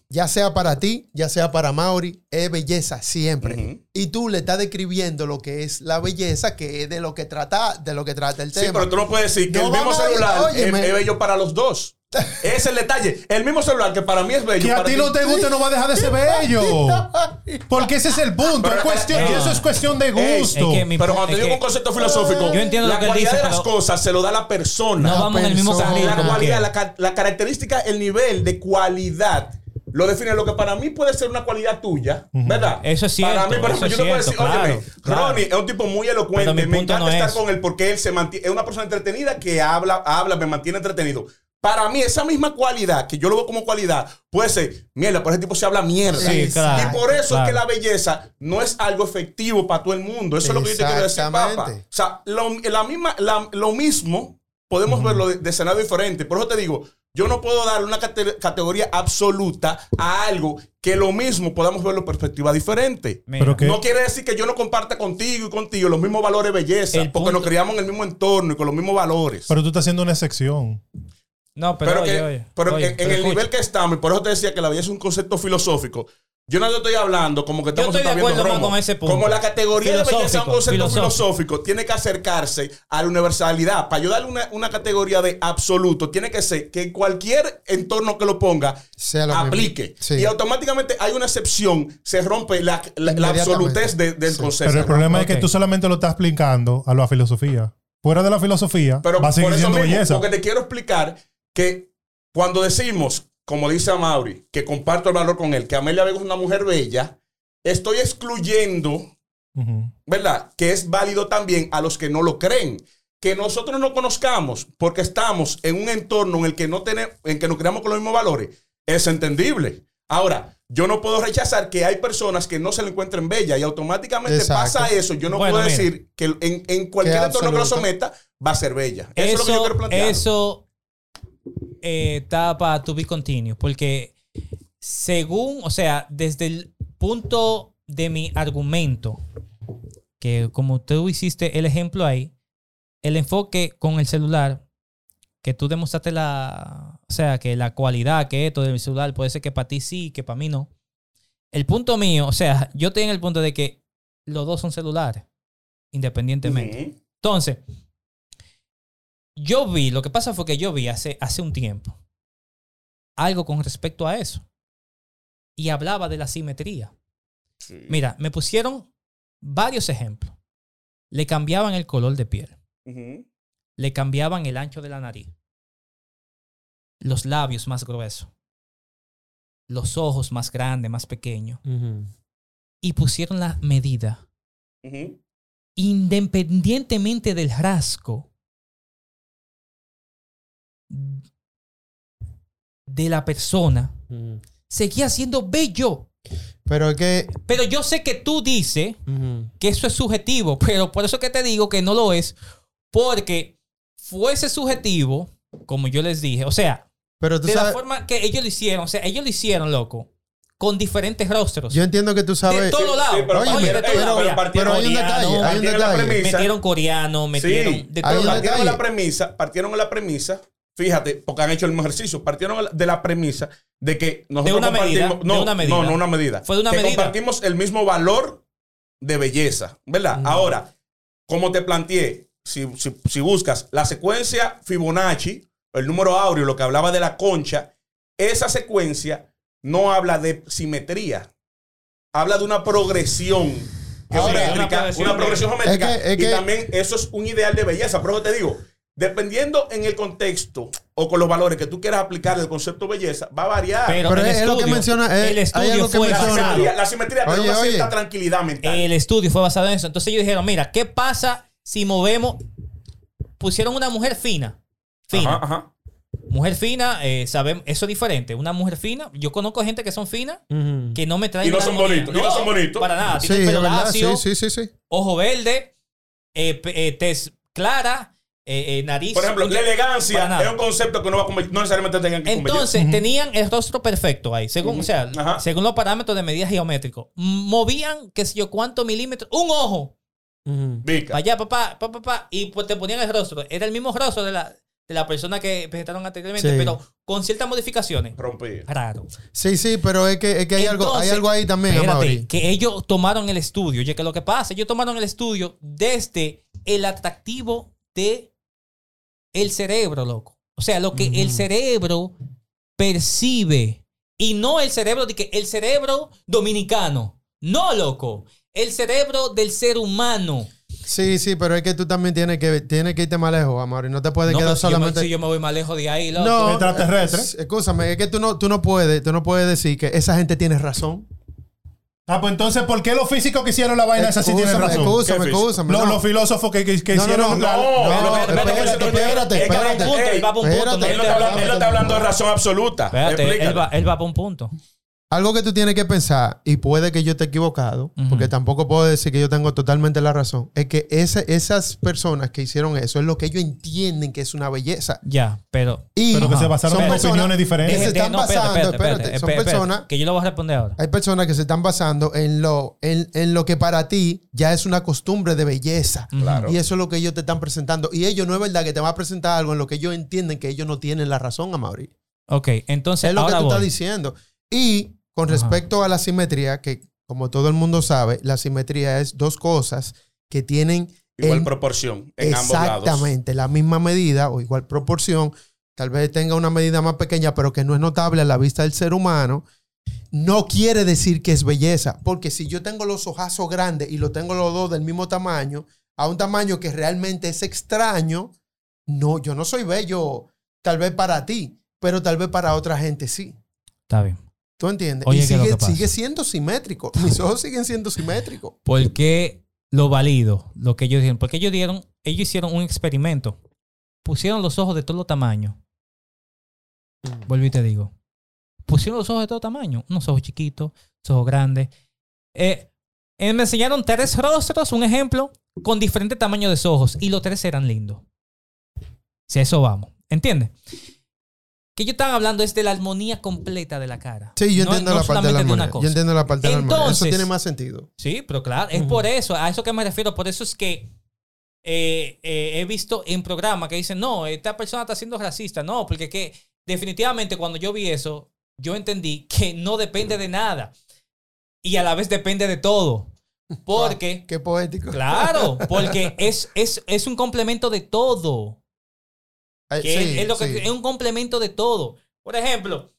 Ya sea para ti, ya sea para Mauri, es belleza siempre. Y tú le estás describiendo lo que es la belleza, que es de lo que trata, de lo que trata el
Sí,
tema.
pero tú no puedes decir que
No
el mismo
ir-
celular es bello para los dos. Ese [LAUGHS] es el detalle. El mismo celular que para mí es bello.
Que a
para
ti no te guste no va a dejar de ser bello. [LAUGHS] Porque ese es el punto.
Pero-
Es cuestión, y eso es cuestión de
Ey,
gusto.
es que mi-
Pero cuando
es
yo digo
que-
un concepto filosófico,
Yo entiendo
la
lo que él
cualidad
dice,
de las
pero-
cosas se lo da la persona.
No vamos en el mismo
persona.
carril.
la
como
cualidad, la, ca- la característica, el nivel de cualidad lo define lo que para mí puede ser una cualidad tuya, ¿verdad?
Eso es
Para
cierto,
mí, por
eso
ejemplo,
es
yo te puedo decir,
cierto, claro,
óyeme,
claro.
Ronnie es un tipo muy elocuente,
Pero mi
me
punto
encanta
no
estar
es-
con él porque él se mantiene, es una persona entretenida que habla, habla, me mantiene entretenido. Para mí, esa misma cualidad, que yo lo veo como cualidad, puede ser, mierda, por ese tipo se habla mierda.
Sí, claro,
Y por eso
claro.
es que la belleza no es algo efectivo para todo el mundo. Eso es lo que yo te quiero decir, papá. O sea, lo, la misma, la- lo mismo podemos verlo de, de escenario diferente. Por eso te digo, yo no puedo dar una cate- categoría absoluta a algo que lo mismo podamos verlo en perspectiva diferente.
Pero
No quiere decir que yo no comparta contigo y contigo los mismos valores de belleza,
El
porque nos
punto-
criamos en el mismo entorno y con los mismos valores.
Pero tú estás haciendo una excepción.
No, pero,
Pero,
oye,
que,
oye,
pero
oye,
en
pero
el nivel que estamos, y por eso te decía que la belleza es un concepto filosófico, Yo no te estoy hablando como que estamos
estoy de
viendo
acuerdo
romo.
con ese punto.
Como la categoría de belleza es un concepto
filosófico.
filosófico. tiene que acercarse a la universalidad. Para yo darle una, una categoría de absoluto, tiene que ser que cualquier entorno que lo ponga
Sea lo
aplique.
Sí.
Y automáticamente hay una excepción, se rompe la, la- absolutez de- del
Sí.
concepto.
Pero el problema es que tú solamente lo estás aplicando a la filosofía. Fuera de la filosofía,
Pero
va a seguir
por eso
siendo
mismo,
belleza.
porque te quiero explicar que cuando decimos, como dice Amaury, que comparto el valor con él, que Amelia Vega es una mujer bella, estoy excluyendo. ¿verdad? Que es válido también a los que no lo creen. Que nosotros no conozcamos porque estamos en un entorno en el que no tenemos, en que nos creamos con los mismos valores, es entendible. Ahora, yo no puedo rechazar que hay personas que no se le encuentren bella y automáticamente
Exacto.
pasa eso. Yo no
Bueno,
puedo
mira.
decir que en, en cualquier entorno que lo someta va a ser bella. Eso, es lo que yo
Eso,
quiero plantear.
eso eh, está para to be continuous. Porque según, o sea, desde el punto de mi argumento, que como tú hiciste el ejemplo ahí, el enfoque con el celular, que tú demostraste la, o sea, que la cualidad que esto del celular puede ser que para ti sí, que para mí no. El punto mío, o sea, yo estoy en el punto de que los dos son celulares, independientemente.
Ujú.
Entonces, yo vi, lo que pasa fue que yo vi hace, hace un tiempo algo con respecto a eso. Y hablaba de la simetría. Mira, me pusieron varios ejemplos. Le cambiaban el color de piel. Le cambiaban el ancho de la nariz. Los labios más gruesos. Los ojos más grandes, más pequeños. Y pusieron la medida. Independientemente del rasgo de la persona, seguía siendo bello.
Pero es que.
Pero yo sé que tú dices que eso es subjetivo, [LAUGHS] pero por eso que te digo que no lo es, porque fuese subjetivo, como yo les dije, o sea,
Pero tú
de la forma que ellos lo hicieron, o sea, ellos lo hicieron, loco, con diferentes rostros.
Yo entiendo que tú
de
sabes.
todos lados.
sí, pero
Oye,
Oye, de
pero-
todos lados.
pero-
partieron
pero hay un detalle, hay un detalle.
Metieron coreano, metieron
Sí,
de
hay
todos
un
lados.
partieron la premisa, partieron la premisa, fíjate, porque han hecho el mismo ejercicio, partieron de la premisa de que nosotros
una medida,
compartimos-
de una medida.
no, no una medida.
Fue de una
que
medida.
compartimos el mismo valor de belleza, ¿verdad? Ahora, como te planteé, si, si- si buscas la secuencia Fibonacci, el número áureo, lo que hablaba de la concha, esa secuencia no habla de simetría, habla de una progresión
Ahora,
geométrica,
una progresión
una progresión
de-
geométrica.
Es que- es
y también eso es un ideal de belleza. Pero te digo, dependiendo en el contexto o con los valores que tú quieras aplicar el concepto belleza, va a variar.
Pero,
Pero
el
es lo que
estudio,
menciona, eh,
el estudio fue
la,
basado,
simetría, la simetría te da
Oye,
una
oye.
cierta tranquilidad mental.
el estudio fue basado en eso. Entonces ellos dijeron, mira, ¿qué pasa si movemos? Pusieron una mujer fina. Fina.
Ajá, ajá.
Mujer fina, eh, sabemos, eso es diferente. Una mujer fina, yo conozco gente que son finas, que no me traen
Y no
la
son bonitos, y no son bonitos.
Para nada.
Sí,
Tienen pelo
verdad.
lacio,
Sí, sí, sí, sí.
ojo verde, eh, eh, tez clara, eh, eh, nariz.
Por ejemplo, la elegancia es un concepto que no, va a no necesariamente tengan que.
Entonces, tenían el rostro perfecto ahí, según, o sea,
Ajá.
según los parámetros de medida geométricos. Movían, qué sé yo, cuántos milímetros, un ojo,
Vica.
para allá, papá, papá, papá, y pues te ponían el rostro. Era el mismo rostro de la, de la persona que presentaron anteriormente,
Sí.
pero con ciertas modificaciones.
Rompí.
Raro.
Sí, sí, pero es que, es que hay, algo, hay algo ahí también,
Espérate, que ellos tomaron el estudio. Oye, que lo que pasa, ellos tomaron el estudio desde el atractivo de el cerebro, loco. O sea, lo que el cerebro percibe. Y no el cerebro de que el cerebro dominicano. No, loco. El cerebro del ser humano.
Sí, sí, pero es que tú también tienes que, tienes que irte más lejos, Amaury. No te puedes
No,
quedar
yo me-
solamente.
si yo me voy más lejos de ahí, loco.
no,
Extraterrestre.
es- Escúchame, es que tú no, tú no puedes, tú no puedes decir que esa gente tiene razón.
Ah, pues entonces, ¿por qué los físicos que hicieron la vaina esa sí tienen razón?
Escúchame, escúchame.
Los,
no.
los filósofos que, que, que
No, no,
hicieron
no,
la-
No,
No,
espérate,
espérate,
a
él va a un punto,
Él no está hablando, de razón absoluta.
Espérate, él va, él va para un punto.
Algo que tú tienes que pensar, y puede que yo esté equivocado, porque tampoco puedo decir que yo tengo totalmente la razón, es que ese- esas personas que hicieron eso es lo que ellos entienden que es una belleza.
Ya, pero
Y
Pero que se basaron
son
en opiniones diferentes.
que se están basando,
espérate,
espérate,
espérate,
son personas,
Que yo lo voy a responder ahora.
hay personas que se están basando en lo, en, en lo que para ti ya es una costumbre de belleza.
Claro.
Y eso es lo que ellos te están presentando. Y ellos no es verdad que te van a presentar algo en lo que ellos entienden que ellos no tienen la razón, Amaury.
Ok, entonces
Es lo que tú
voy.
estás diciendo. Y con
Ajá.
respecto a la simetría, que como todo el mundo sabe, la simetría es dos cosas que tienen
Igual
el-
proporción en ambos lados.
exactamente la misma medida o igual proporción, tal vez tenga una medida más pequeña, pero que no es notable a la vista del ser humano, no quiere decir que es belleza, porque si yo tengo los ojazos grandes y lo tengo los dos del mismo tamaño, a un tamaño que realmente es extraño, no, yo no soy bello, tal vez para ti, pero tal vez para otra gente sí.
Está bien.
¿Tú entiendes?
Oye,
y
¿qué es lo
sigue, siendo simétrico. [LAUGHS] Mis ojos siguen siendo simétricos.
¿Por qué lo valido? Lo que ellos dieron. Porque ellos dieron, ellos hicieron un experimento. Pusieron los ojos de todo tamaño. Vuelvo y te digo. Pusieron los ojos de todo tamaño. Unos ojos chiquitos, unos ojos grandes. Eh, eh, me enseñaron tres rostros, un ejemplo, con diferentes tamaños de ojos. Y los tres eran lindos. Si a eso vamos. ¿Entiendes? Que ellos están hablando es de la armonía completa de la cara.
Sí, yo
No-
entiendo
no
la parte de la armonía. Yo entiendo la parte de la armonía. Eso
Entonces-
tiene más sentido.
Sí, pero claro, es por eso, a eso que me refiero. Por eso es que eh, eh, he visto en programas que dicen, no, esta persona está siendo racista. No, porque que definitivamente cuando yo vi eso, yo entendí que no depende de nada. Y a la vez depende de todo. [LAUGHS] Porque,
Qué poético.
claro, porque [LAUGHS] es, es, es un complemento de todo.
Eh,
Que
sí,
es, lo que,
sí.
es un complemento de todo. Por ejemplo,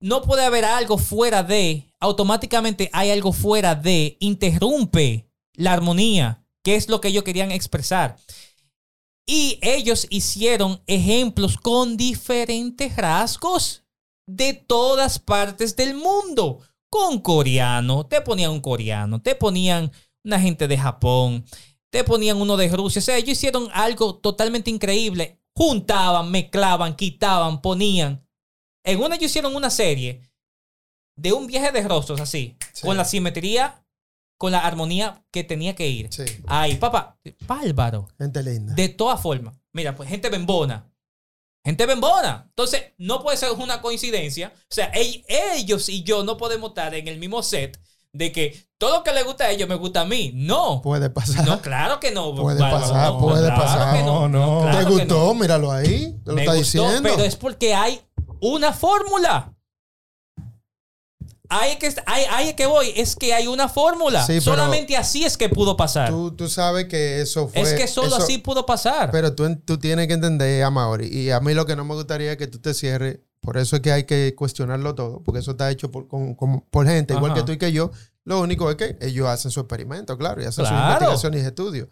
no puede haber algo fuera de, automáticamente hay algo fuera de, interrumpe la armonía, que es lo que ellos querían expresar. Y ellos hicieron ejemplos con diferentes rasgos de todas partes del mundo. Con coreano, te ponían un coreano, te ponían una gente de Japón, te ponían uno de Rusia. O sea, ellos hicieron algo totalmente increíble. Juntaban, mezclaban, quitaban, ponían. En una ellos hicieron una serie de un viaje de rostros así,
Sí.
con la simetría, con la armonía que tenía que ir.
Sí,
Ay, papá, bárbaro.
gente linda.
De todas formas. Mira, pues gente bembona. Gente bembona. Entonces, no puede ser una coincidencia. O sea, ell- ellos y yo no podemos estar en el mismo set de que todo lo que le gusta a ellos me gusta a mí. No.
Puede pasar.
No, claro que no.
Puede pasar,
no,
puede
claro
pasar.
que
No, no.
claro
¿Te gustó? Míralo ahí. Te lo
Me
está
gustó,
diciendo.
pero es porque hay una fórmula. Ahí que, es que voy, es que hay una fórmula.
Sí,
Solamente así es que pudo pasar.
Tú, tú sabes que eso fue.
es que solo
eso-
así pudo pasar.
Pero tú, tú tienes que entender, Amaury. Y a mí lo que no me gustaría es que tú te cierres. Por eso es que hay que cuestionarlo todo. Porque eso está hecho por, con- con- por gente, igual que tú y que yo. Lo único es que ellos hacen su experimento, claro, y hacen sus
Claro.
investigaciones y estudios.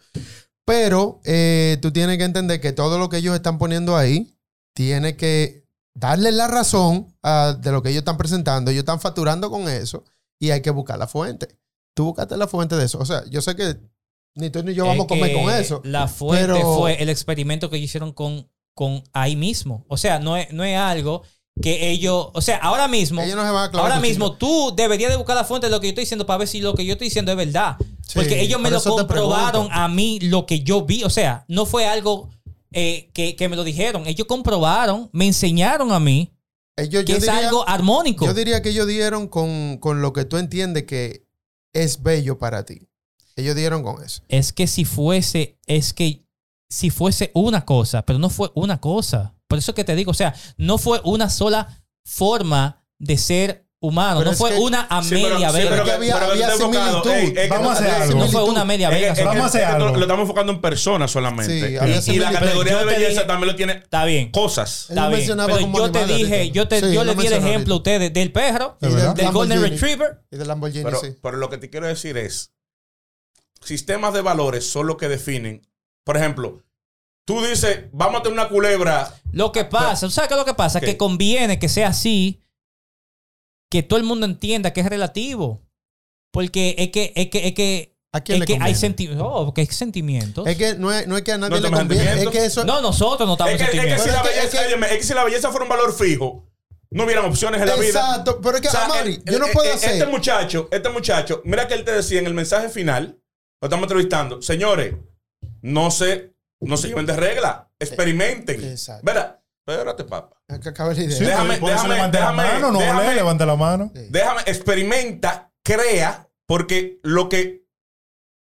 Pero eh, tú tienes que entender que todo lo que ellos están poniendo ahí tiene que darle la razón a- de lo que ellos están presentando. Ellos están facturando con eso y hay que buscar la fuente. Tú buscaste la fuente de eso. O sea, yo sé que ni tú ni yo vamos a comer con eso.
La fuente
pero-
fue el experimento que ellos hicieron con, con ahí mismo. O sea, no es, no es algo que ellos. O sea, ahora mismo.
Ellos no se van a clavar
Ahora mismo tú deberías de buscar la fuente de lo que yo estoy diciendo para ver si lo que yo estoy diciendo es verdad.
Sí,
Porque ellos me
por
lo comprobaron a mí lo que yo vi. O sea, no fue algo eh, que, que me lo dijeron. Ellos comprobaron, me enseñaron a mí
Ellos-
que
yo
es
diría-
algo armónico.
Yo diría que ellos dieron con, con lo que tú entiendes que es bello para ti. Ellos dieron con eso.
Es que si fuese, es que si fuese una cosa, pero no fue una cosa. Por eso que te digo, o sea, no fue una sola forma de ser humano,
Pero
no
es
fue
que-
una a
Sí, pero-
media
sí,
vez.
pero que-
había-
pero que
había similitud.
ey, es que
Vamos a hacer algo.
no fue una media
Es
vega.
es que-
Vamos a hacer
es que
algo.
Lo estamos enfocando en personas solamente.
Sí,
Y- la categoría de belleza
dije-
también lo tiene
Está bien.
cosas.
Está bien. Pero
como
yo te dije, yo te,
Sí,
yo le di el ejemplo a ustedes del perro, del Golden. Retriever.
Y del Lamborghini,
Pero,
sí.
pero lo que te quiero decir es, sistemas de valores son los que definen. Por ejemplo, tú dices, vamos a tener una culebra.
Lo que pasa, ¿sabes qué es lo que pasa?
¿Qué?
Que conviene que sea así, que todo el mundo entienda que es relativo. Porque es que, es que, es que,
¿A quién
es
le
que hay sentimientos. Oh, porque hay sentimientos.
Es que no es, no es que a nadie
No
le conviene. Es
sentimientos.
que eso.
No, nosotros no estamos
Es que, es que
sentimientos.
si la
Pero es que-
belleza,
es que-
óyeme, es que si la belleza fuera un valor fijo, no hubieran opciones en la vida.
Exacto. Pero es que,
O sea, el-
yo no
el-
puedo
el-
hacer.
Este muchacho, este muchacho, mira que él te decía en el mensaje final, lo estamos entrevistando, señores, no se, no se lleven de regla, experimenten.
Exacto.
Verá, espérate, papá.
Es que acabe la idea.
Sí,
Déjame- déjame-
levante la
déjame-
mano, no
déjame-
le levante la mano.
Déjame, experimenta, crea, porque lo que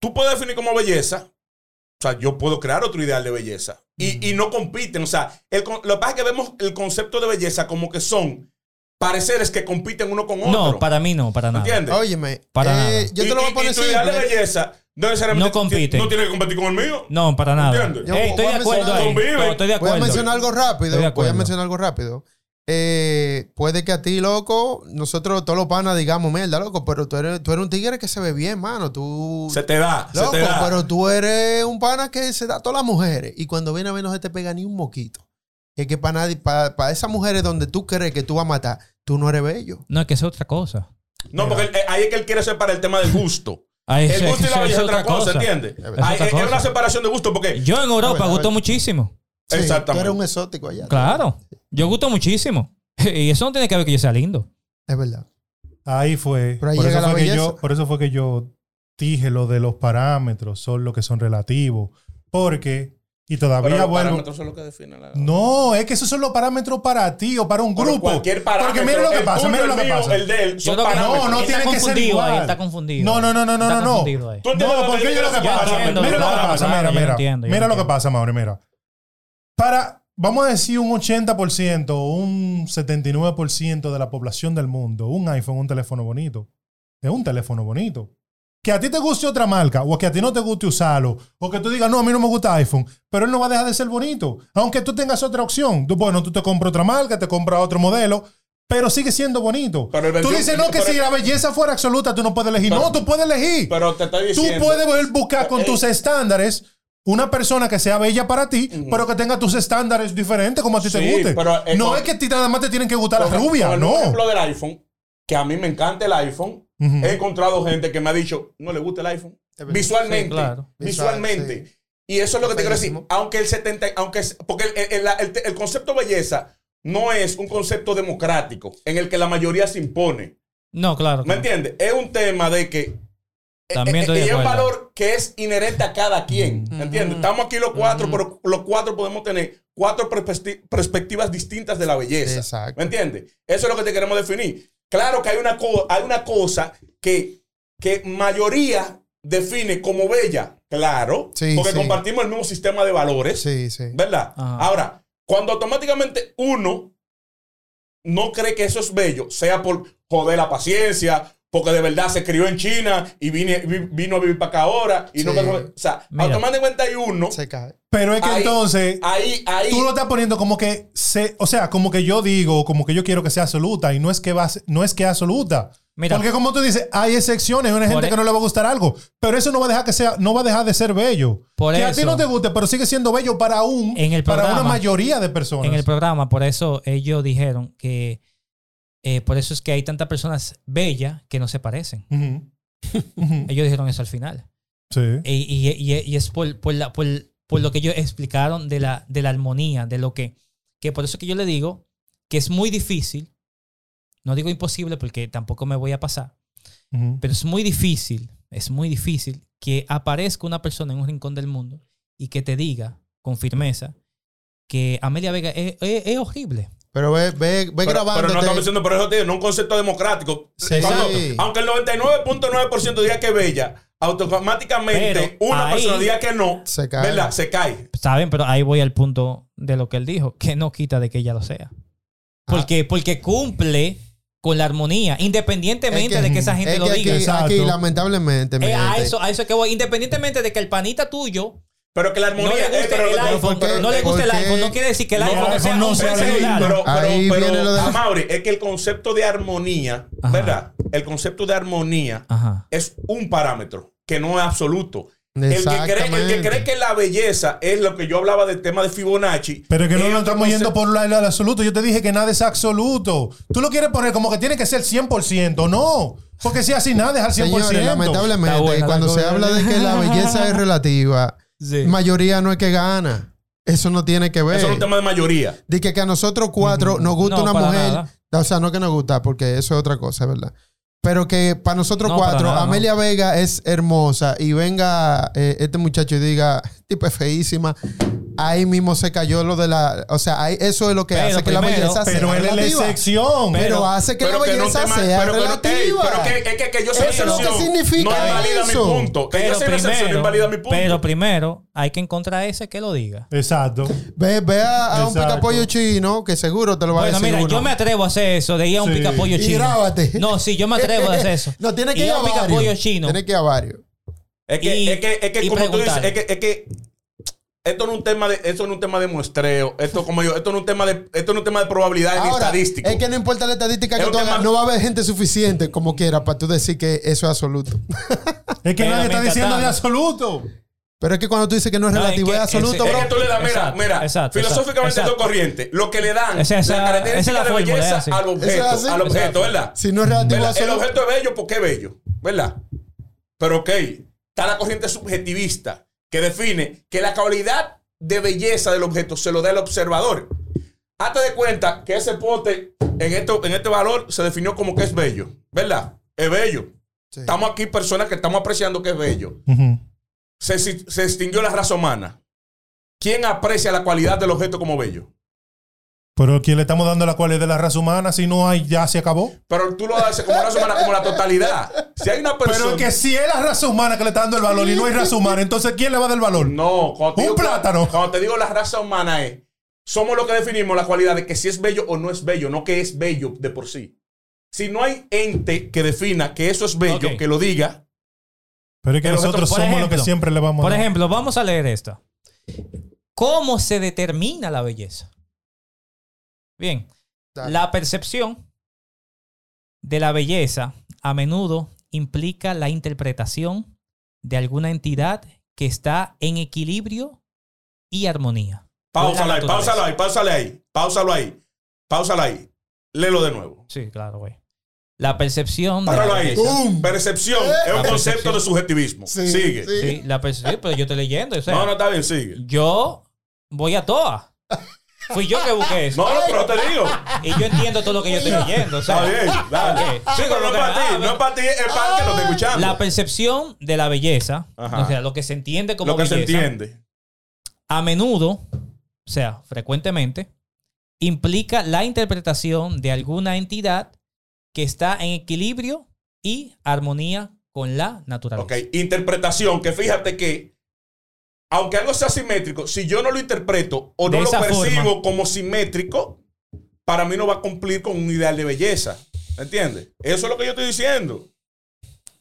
tú puedes definir como belleza, o sea, yo puedo crear otro ideal de belleza. Y, y no compiten. O sea, el lo que pasa es que vemos el concepto de belleza como que son pareceres que compiten uno con otro.
No, para mí no, para nada.
¿Entiendes?
Óyeme,
Para
eh,
nada.
yo
Y-
te lo voy
y-
a poner
y tu ideal de belleza no necesariamente
No compite.
No tiene que competir con el mío.
No, para nada.
¿Entiendes?
Yo
Ey, estoy
voy
de
a
acuerdo ahí. No, estoy de
Voy a
acuerdo.
mencionar algo rápido. Voy a
acuerdo.
mencionar algo rápido. Eh, puede que a ti, loco, nosotros todos los panas digamos mierda, loco, pero tú eres, tú eres un tigre que se ve bien, mano. Tú.
Se te da,
loco,
se te da.
pero tú eres un pana que se da a todas las mujeres. Y cuando viene a ver no se te pega ni un moquito. Es que para nadie, para, para esas mujeres donde tú crees que tú vas a matar, tú no eres bello.
No, es que es otra cosa.
No, porque él- eh, ahí es que él quiere ser para el tema del gusto.
Ahí
El
es-
gusto y la belleza es otra cosa, ¿entiendes?
Es
Es una
cosa.
separación de gusto porque
Yo en Europa
verdad,
gusto muchísimo.
Sí,
Exactamente.
Tú eres un exótico allá.
Claro. Yo gusto muchísimo. [LAUGHS] Y eso no tiene que ver que yo sea lindo.
Es verdad.
Ahí fue.
Pero ahí
por,
llega
eso
la
fue que yo, por eso fue que yo dije lo de los parámetros son lo que son relativos. Porque, y
Pero
todavía
los
vuelvo.
parámetros son lo que definen la...
No, es que esos son los parámetros para ti o para un
Pero
grupo.
Cualquier parámetro.
Porque mira lo que pasa, mira lo que pasa.
El de él, son.
No, no tiene que ser
confundido ahí,
igual.
está confundido.
No, no, no, no, no,
Está
no, no.
confundido ahí.
¿Tú entiendes
No,
lo que
porque mira lo que
Yo
pasa. Mira lo que pasa, mira, mira. Mira lo que pasa, Mauri, mira. Para, vamos a decir un 80% o un 79% de la población del mundo, un iPhone, un teléfono bonito. Es un teléfono bonito. Que a ti te guste otra marca o que a ti no te guste usarlo o que tú digas, no, a mí no me gusta iPhone, pero él no va a dejar de ser bonito. Aunque tú tengas otra opción. Tú, bueno, tú te compras otra marca, te compras otro modelo, pero sigue siendo bonito.
Pero
tú
21
dices, no, que si la belleza fuera absoluta, tú no puedes elegir.
Pero-
no, tú puedes elegir.
Pero te estoy
Tú
diciendo...
puedes ver- buscar con
Eh,
tus estándares una persona que sea bella para ti, pero que tenga tus estándares diferentes como a ti
Sí,
te guste.
pero, eh,
no
con-
es que a ti nada más te tienen que gustar las
Por-
rubias,
por
no.
ejemplo del iPhone, que a mí me encanta el iPhone. He encontrado gente que me ha dicho, no le gusta el iPhone. Visualmente.
Sí, claro.
Visualmente.
Visual,
Y eso es lo que te quiero decir. Aunque el 70, aunque es- porque el, el- el- el concepto belleza no es un concepto democrático en el que la mayoría se impone.
No, claro.
¿Me
claro.
entiendes? Es un tema de que
También
eh,
estoy
eh,
de
y es un valor que es inherente a cada quien. ¿Me entiendes? Estamos aquí los cuatro, pero los cuatro podemos tener cuatro perspecti- perspectivas distintas de la belleza.
Exacto.
¿Me entiendes? Eso es lo que te queremos definir. Claro que hay una, co- hay una cosa que, que mayoría define como bella. Claro.
Sí,
porque
sí.
compartimos el mismo sistema de valores.
Sí, sí.
¿Verdad?
Ajá.
Ahora, cuando automáticamente uno no cree que eso es bello, sea por joder la paciencia, porque de verdad se crió en China y vine- vi- vino a vivir para acá ahora, y no
Sí.
me- o sea,
Mira.
automáticamente hay uno,
Se cae.
Pero es que
Ahí-
entonces
ahí, ahí,
tú lo estás poniendo como que se, o sea, como que yo digo, como que yo quiero que sea absoluta y no es que va a ser- no es que es absoluta.
Mira.
Porque como tú dices, hay excepciones, hay una gente
e-
que no le va a gustar algo, pero eso no va a dejar que sea no va a dejar de ser bello.
Por
que a ti no te guste, pero sigue siendo bello para un
En el
para una mayoría de personas.
En el programa, por eso ellos dijeron que eh, por eso es que hay tantas personas bellas que no se parecen.
Ujú. [LAUGHS] Ujú.
Ellos dijeron eso al final.
Sí.
Y, y- y- y es por, por, la- por- por lo que ellos explicaron de la, de la armonía, de lo que, que por eso que yo le digo que es muy difícil, no digo imposible porque tampoco me voy a pasar, pero es muy difícil, es muy difícil que aparezca una persona en un rincón del mundo y que te diga con firmeza que Amelia Vega es, es- es horrible.
Pero ve, ve, ve
pero,
grabando.
pero no estamos diciendo, por eso digo, no un concepto democrático.
Sí.
Cuando- aunque el 99.9% diga que es bella, automáticamente
Pero
una
ahí-
persona diga que no,
Se cae.
¿verdad? Se cae.
Saben, pero ahí voy al punto de lo que él dijo, que no quita de que ella lo sea. Porque, porque cumple con la armonía, independientemente
Es que-
de que esa gente
es
lo
que
diga.
Aquí, lamentablemente,
Eh, a, eso, a eso es que voy. Independientemente de que el panita tuyo
Pero que la
no
armonía
le
eh,
guste
pero-
el
pero-
iPhone,
¿por qué?
no le guste el iPhone, no quiere decir que el
No,
iPhone sea
no
un
sea
celular.
Pero, pero,
Ahí
pero,
viene lo de la-
Amaury, es que el concepto de armonía,
Ajá.
¿verdad? El concepto de armonía
Ajá.
es un parámetro que no es absoluto. El que, cree, el que
Exactamente.
cree que la belleza es lo que yo hablaba del tema de Fibonacci.
Pero que no
otro
estamos yendo por el absoluto. Yo te dije que nada es absoluto. Tú lo quieres poner como que tiene que ser 100%. No. Porque si así nada es al 100%.
Señores, lamentablemente,
buena
cuando se habla de que la belleza es relativa,
Sí.
mayoría no es que gana. Eso no tiene que ver.
Eso es un tema de mayoría.
De que, que a nosotros cuatro nos gusta
No,
una mujer.
nada.
O sea, no que nos gusta, porque eso es otra cosa, ¿verdad? Pero que para nosotros
No, para
cuatro,
no.
Amelia Vega es hermosa y venga eh, este muchacho y diga, tipo es feísima. Ahí mismo se cayó lo de la. O sea, ahí- eso es lo que
Pero
hace que la
primero-
belleza sea.
Pero él es la excepción.
Pero,
Pero-
hace que la
Pero que no
belleza sea
pero que
relativa.
pero que, es que, que yo soy
Eso es lo que significa
no invalida
eso.
mi punto. Que yo
Pero
soy excepción no invalida mi
primero,
punto.
pero primero hay que encontrar ese que lo diga.
Exacto.
Ve, ve a, a un picapollo chino que seguro te lo va
Bueno,
a decir.
mira,
uno.
yo me atrevo a hacer eso, de ir a un
Sí.
picapollo
Y
chino.
grábate.
No, sí, yo me atrevo a hacer [LAUGHS] eso.
No, tiene que ir
Ir
a
un picapollo chino.
Tiene que ir a varios.
Es que,
Y-
es que, es que como tú dices, es que, es que esto no es un tema de, esto no es un tema de muestreo, esto como yo, esto no es un tema de, esto no es un tema de probabilidad ni estadístico.
es que no importa la estadística
Es
que tú hagas, no va a haber gente suficiente como quiera para tú decir que eso es absoluto.
Es que
Pero [LAUGHS]
nadie está diciendo de absoluto.
Pero es que cuando tú dices que no es
No, es
relativo,
que
es absoluto,
ese-
Es
bro.
que tú le das, mira,
Exacto,
mira,
exacto,
filosóficamente
exacto.
dos corrientes. Lo que le dan
Esa- esa-
la característica
esa es la
de
fórmula,
belleza
es
al objeto,
así.
al objeto,
Exacto.
¿verdad?
Si no es relativo,
¿Verdad? El objeto es bello porque es bello, ¿verdad? Pero ok, está la corriente subjetivista que define que la calidad de belleza del objeto se lo da el observador. Hazte de cuenta que ese pote en, esto, en este valor se definió como que es bello, ¿verdad? Es bello.
Sí.
Estamos aquí personas que estamos apreciando que es bello. Se, se extinguió la raza humana. ¿Quién aprecia la cualidad del objeto como bello?
Pero ¿quién le estamos dando la cualidad de la raza humana? Si no hay, ya se acabó.
Pero tú lo haces como raza humana, como la totalidad. Si hay una persona.
Pero es que si es la raza humana que le está dando el valor y no hay raza humana, entonces ¿quién le va a dar el valor?
No, cuando te
Un
digo-
plátano.
Cuando te digo la raza humana es, somos lo que definimos la cualidad de que si es bello o no es bello, no que es bello de por sí. Si no hay ente que defina que eso es bello, que lo diga,
Pero es que nosotros
por
somos lo que siempre le vamos a
Por
dar.
ejemplo, vamos a leer esto. ¿Cómo se determina la belleza? Bien,
Dale.
la percepción de la belleza a menudo implica la interpretación de alguna entidad que está en equilibrio y armonía.
pausalo ahí, pausalo ahí, pausalo ahí, pausalo ahí, pausalo ahí. Léelo de nuevo.
Sí, claro, güey. La percepción de
Páralo
la
ahí.
belleza.
¡Bum!
Percepción es un
La
concepto de subjetivismo.
Sí,
sigue.
sí.
Sí, la percepción, pero yo estoy leyendo. o sea,
No, no está bien, sigue.
Yo voy a toa. Fui yo que busqué eso.
No, no, pero te digo.
Y yo entiendo todo lo que yo estoy leyendo.
Está bien, dale. Sí, pero no es para ti, no es para ti, es para que lo está escuchando.
La percepción de la belleza,
Ajá.
o sea, lo que se entiende como
lo que se
belleza,
entiende.
a menudo, o sea, frecuentemente, implica la interpretación de alguna entidad que está en equilibrio y armonía con la naturaleza.
Ok, interpretación, que fíjate que, aunque algo sea simétrico, si yo no lo interpreto o no lo percibo
forma.
como simétrico, para mí no va a cumplir con un ideal de belleza. ¿Entiendes? Eso es lo que yo estoy diciendo.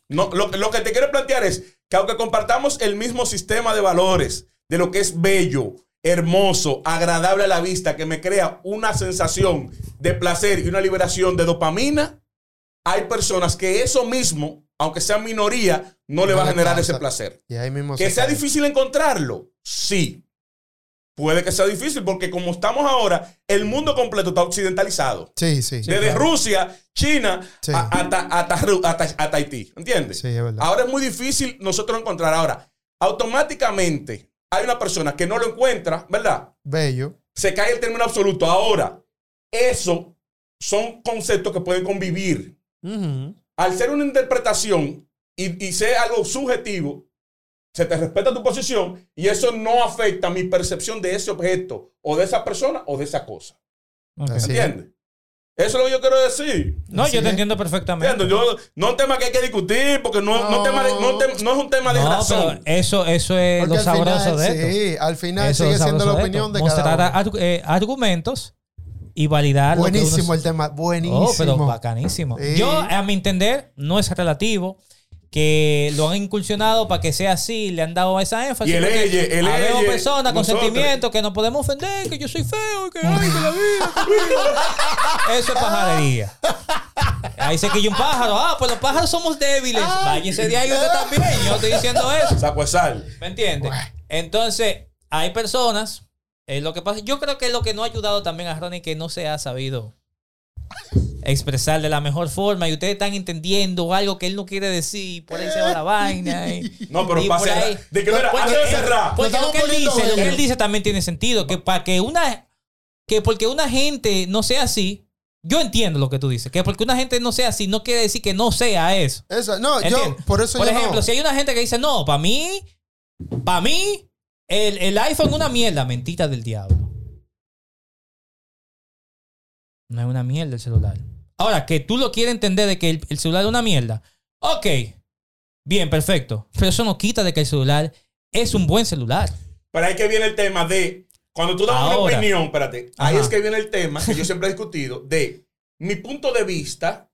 No, lo, lo que te quiero plantear es que aunque compartamos el mismo sistema de valores, de lo que es bello, hermoso, agradable a la vista, que me crea una sensación de placer y una liberación de dopamina, hay personas que eso mismo, aunque sea minoría, no le va a generar ese placer.
Y ahí mismo
Que
se
sea
cae.
difícil encontrarlo, sí. Puede que sea difícil porque como estamos ahora, el mundo completo está occidentalizado.
Sí, sí.
Desde
claro.
Rusia, China,
Sí.
a- hasta, hasta, Ru- hasta- hasta Haití. ¿Entiendes?
Sí, es verdad.
Ahora es muy difícil nosotros encontrar. Ahora, automáticamente hay una persona que no lo encuentra, ¿verdad?
Bello.
Se cae el término absoluto. Ahora, eso son conceptos que pueden convivir. Al ser una interpretación y, y ser algo subjetivo, se te respeta tu posición y eso no afecta mi percepción de ese objeto o de esa persona o de esa cosa.
Ok.
Así es.
¿Entiendes? Eso es lo que yo quiero decir.
No,
Así
yo te
es.
entiendo perfectamente.
No es un tema que hay que discutir porque no, no,
No.
tema de- no te- no es un tema de
No,
razón.
pero eso, eso es
Porque
lo
al
sabroso
final,
de esto.
Sí, al final
Eso
sigue siendo la
de
opinión de cada uno.
eh, argumentos y validar. lo que uno-
Buenísimo el tema, buenísimo.
Oh, pero bacanísimo.
Sí.
Yo, a mi entender, no es relativo. Que lo han incursionado para que sea así, le han dado esa énfasis.
Y el
porque
eye, el
habemos
eye,
personas con
nosotros.
sentimientos que nos podemos ofender, que yo soy feo, que ay, que la vida. que. Eso es pajarería. Ahí se quilla un pájaro. Ah, pues los pájaros somos débiles. Váyanse de ahí usted también. Yo estoy diciendo eso.
Saco sal.
¿Me entiendes? Entonces, hay personas. Eh, lo que pasa, yo creo que lo que no ha ayudado también a Ronnie que no se ha sabido expresar de la mejor forma y ustedes están entendiendo algo que él no quiere decir, por ahí se va la vaina. y- [LAUGHS]
No, pero
y
para
por
cerrar.
ahí-
De que, mira,
porque,
antes de
eh,
cerrar.
porque lo que él dice,
poniendo
lo que él dice también tiene sentido, que para que una que porque una gente no sea así, yo entiendo lo que tú dices, que porque una gente no sea así no quiere decir que no sea eso.
Eso, no, yo, por eso
Por
yo
ejemplo,
no.
si hay una gente que dice, no, para mí, para mí, el, el iPhone una mierda, mentita del diablo. No es una mierda el celular. Ahora, que tú lo quieres entender de que el, el celular es una mierda. Ok. Bien, perfecto. Pero eso no quita de que el celular es un buen celular.
Pero ahí que viene el tema de. Cuando tú das una opinión, espérate. Ahí es que viene el tema que yo siempre he discutido de mi punto de vista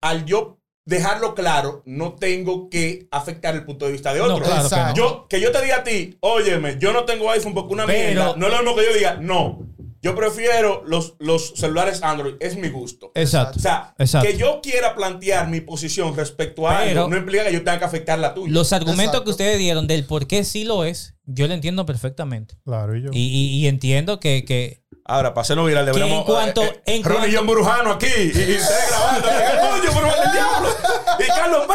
al yo dejarlo claro, no tengo que afectar el punto de vista de otro.
No, claro que,
yo, que yo te diga a ti, óyeme, yo no tengo iPhone porque una
Pero,
mierda. No es lo mismo que yo diga, no. Yo prefiero los, los celulares Android, es mi gusto.
Exacto.
O sea, que yo quiera plantear mi posición respecto a
Pero,
no implica que yo tenga que afectar la tuya.
Los argumentos que ustedes dieron del por qué sí lo es, yo lo entiendo perfectamente.
Claro, y yo.
Y, y, entiendo que, que
Ahora, para hacerlo viral, deberíamos.
En cuanto. Eh, eh, en
Ronnie
cuanto...
John Burujano aquí. Y, y. Y Carlos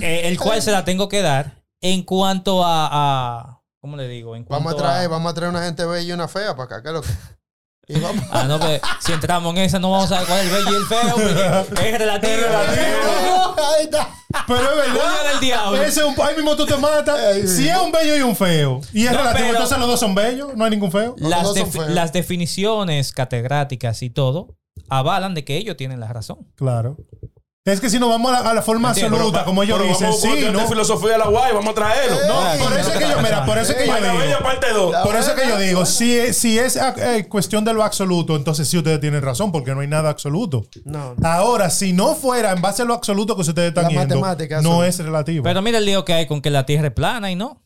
eh, el cual se la tengo que dar en cuanto a, ¿cómo le digo?
Vamos a traer, vamos a traer una gente bella y una fea para acá, ¿qué es lo que?
Ah, no, pues si entramos en esa no vamos a saber cuál es el bello y el feo, pues, [LAUGHS] es relativo.
Ahí está.
Pero es verdad. Es un ahí mismo tú te matas. Si es un bello y un feo. Y es relativo, entonces los dos son bellos, no hay ningún feo.
Las, las definiciones catedráticas y todo avalan de que ellos tienen la razón.
Claro. Es que si nos vamos a la, la forma absoluta, como ellos
pero
dicen,
vamos,
sí, ¿no?
filosofía de la guay, vamos a traerlo.
No, por eso es que yo, mira, por eso es que yo digo. Por eso es que yo digo, si es, eh, eh, cuestión de lo absoluto, entonces sí ustedes tienen razón, porque no hay nada absoluto.
No.
Ahora, si no fuera en base a lo absoluto que ustedes están
la
no es relativo.
Pero mira el lío que hay con que la Tierra es plana y no.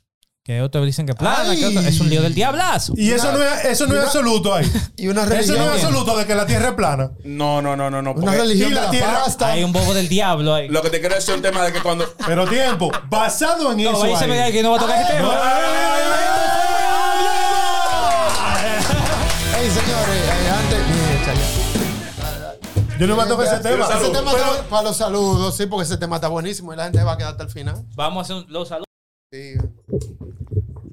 Que otros dicen que plana, que otros- es un lío del diablazo.
Y eso no es, eso no es absoluto ahí.
Y una religión Eso
no es absoluto de que la tierra es plana.
No, no, no, no, no.
Una religión
la tierra-
pasta.
Hay un bobo del diablo ahí.
Lo que te quiero decir es un tema de que cuando.
Pero tiempo, basado en eso.
ahí me da que no va a tocar ese tema.
Ey, señores, eh, antes. Mira.
Yo no me toco ese tema.
Ese tema para los saludos, sí, porque ese tema está buenísimo y la gente va a quedar hasta el final.
Vamos a hacer los saludos.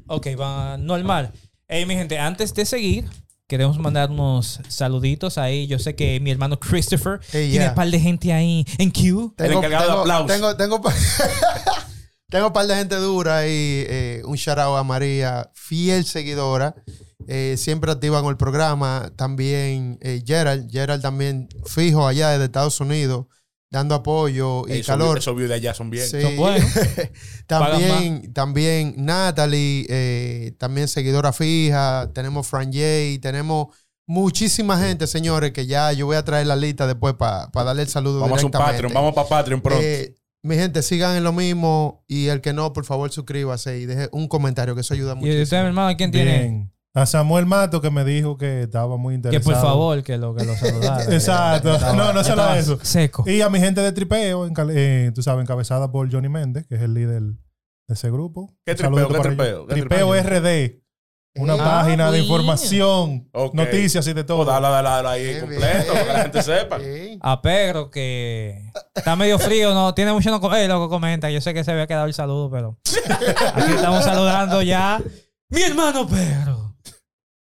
Ok, va normal. Hey, mi gente, antes de seguir, queremos mandar unos saluditos ahí. Yo sé que mi hermano Christopher tiene un par de gente ahí en Q.
Tengo, el encargado tengo, de aplausos.
Tengo, [LAUGHS] tengo, un par de gente dura y eh, un shout out a María, fiel seguidora. Eh, siempre activa con el programa. También eh, Gerald, Gerald también fijo allá desde Estados Unidos dando apoyo y calor.
Esos views de allá son bien.
Sí.
Son buenos. [LAUGHS]
también, también Natalie, eh, también seguidora fija, tenemos Fran J, tenemos muchísima gente, señores, que ya yo voy a traer la lista después para pa darle el saludo
vamos a un Patreon, vamos para Patreon pronto.
Eh, mi gente, sigan en lo mismo y el que no, por favor, suscríbase y deje un comentario que eso ayuda
mucho.
¿Y
usted, mi hermano, quién tiene?
A Samuel Mato que me dijo que estaba muy interesado.
Que por favor, que lo, que lo saludara. [LAUGHS]
Exacto. No, no solo eso.
Seco.
Y a mi gente de tripeo, eh, tú sabes, encabezada por Johnny Méndez, que es el líder de ese grupo.
¿Qué tripeo? ¿Qué tripeo? ¿Qué
tripeo? RD. Una página de información, noticias y de pues
todo. Dale, dale, dale ahí completo para que la gente sepa.
A Pedro, que está medio frío, no tiene mucho no comer, eh, lo que comenta. Yo sé que se había quedado el saludo, pero [LAUGHS] aquí estamos saludando ya. Mi hermano Pedro.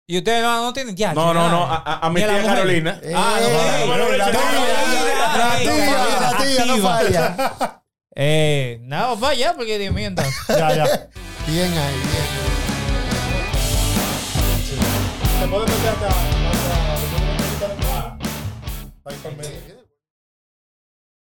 Y ustedes no, no tienen. Ya,
no, no, no. A, a mi tía Carolina.
Ah, no,
La tía, la tía, no falla.
Eh, nada, vaya, porque Dios mío, entonces.
Ya, ya.
Bien ahí, bien.
Se puede meter acá. Para ir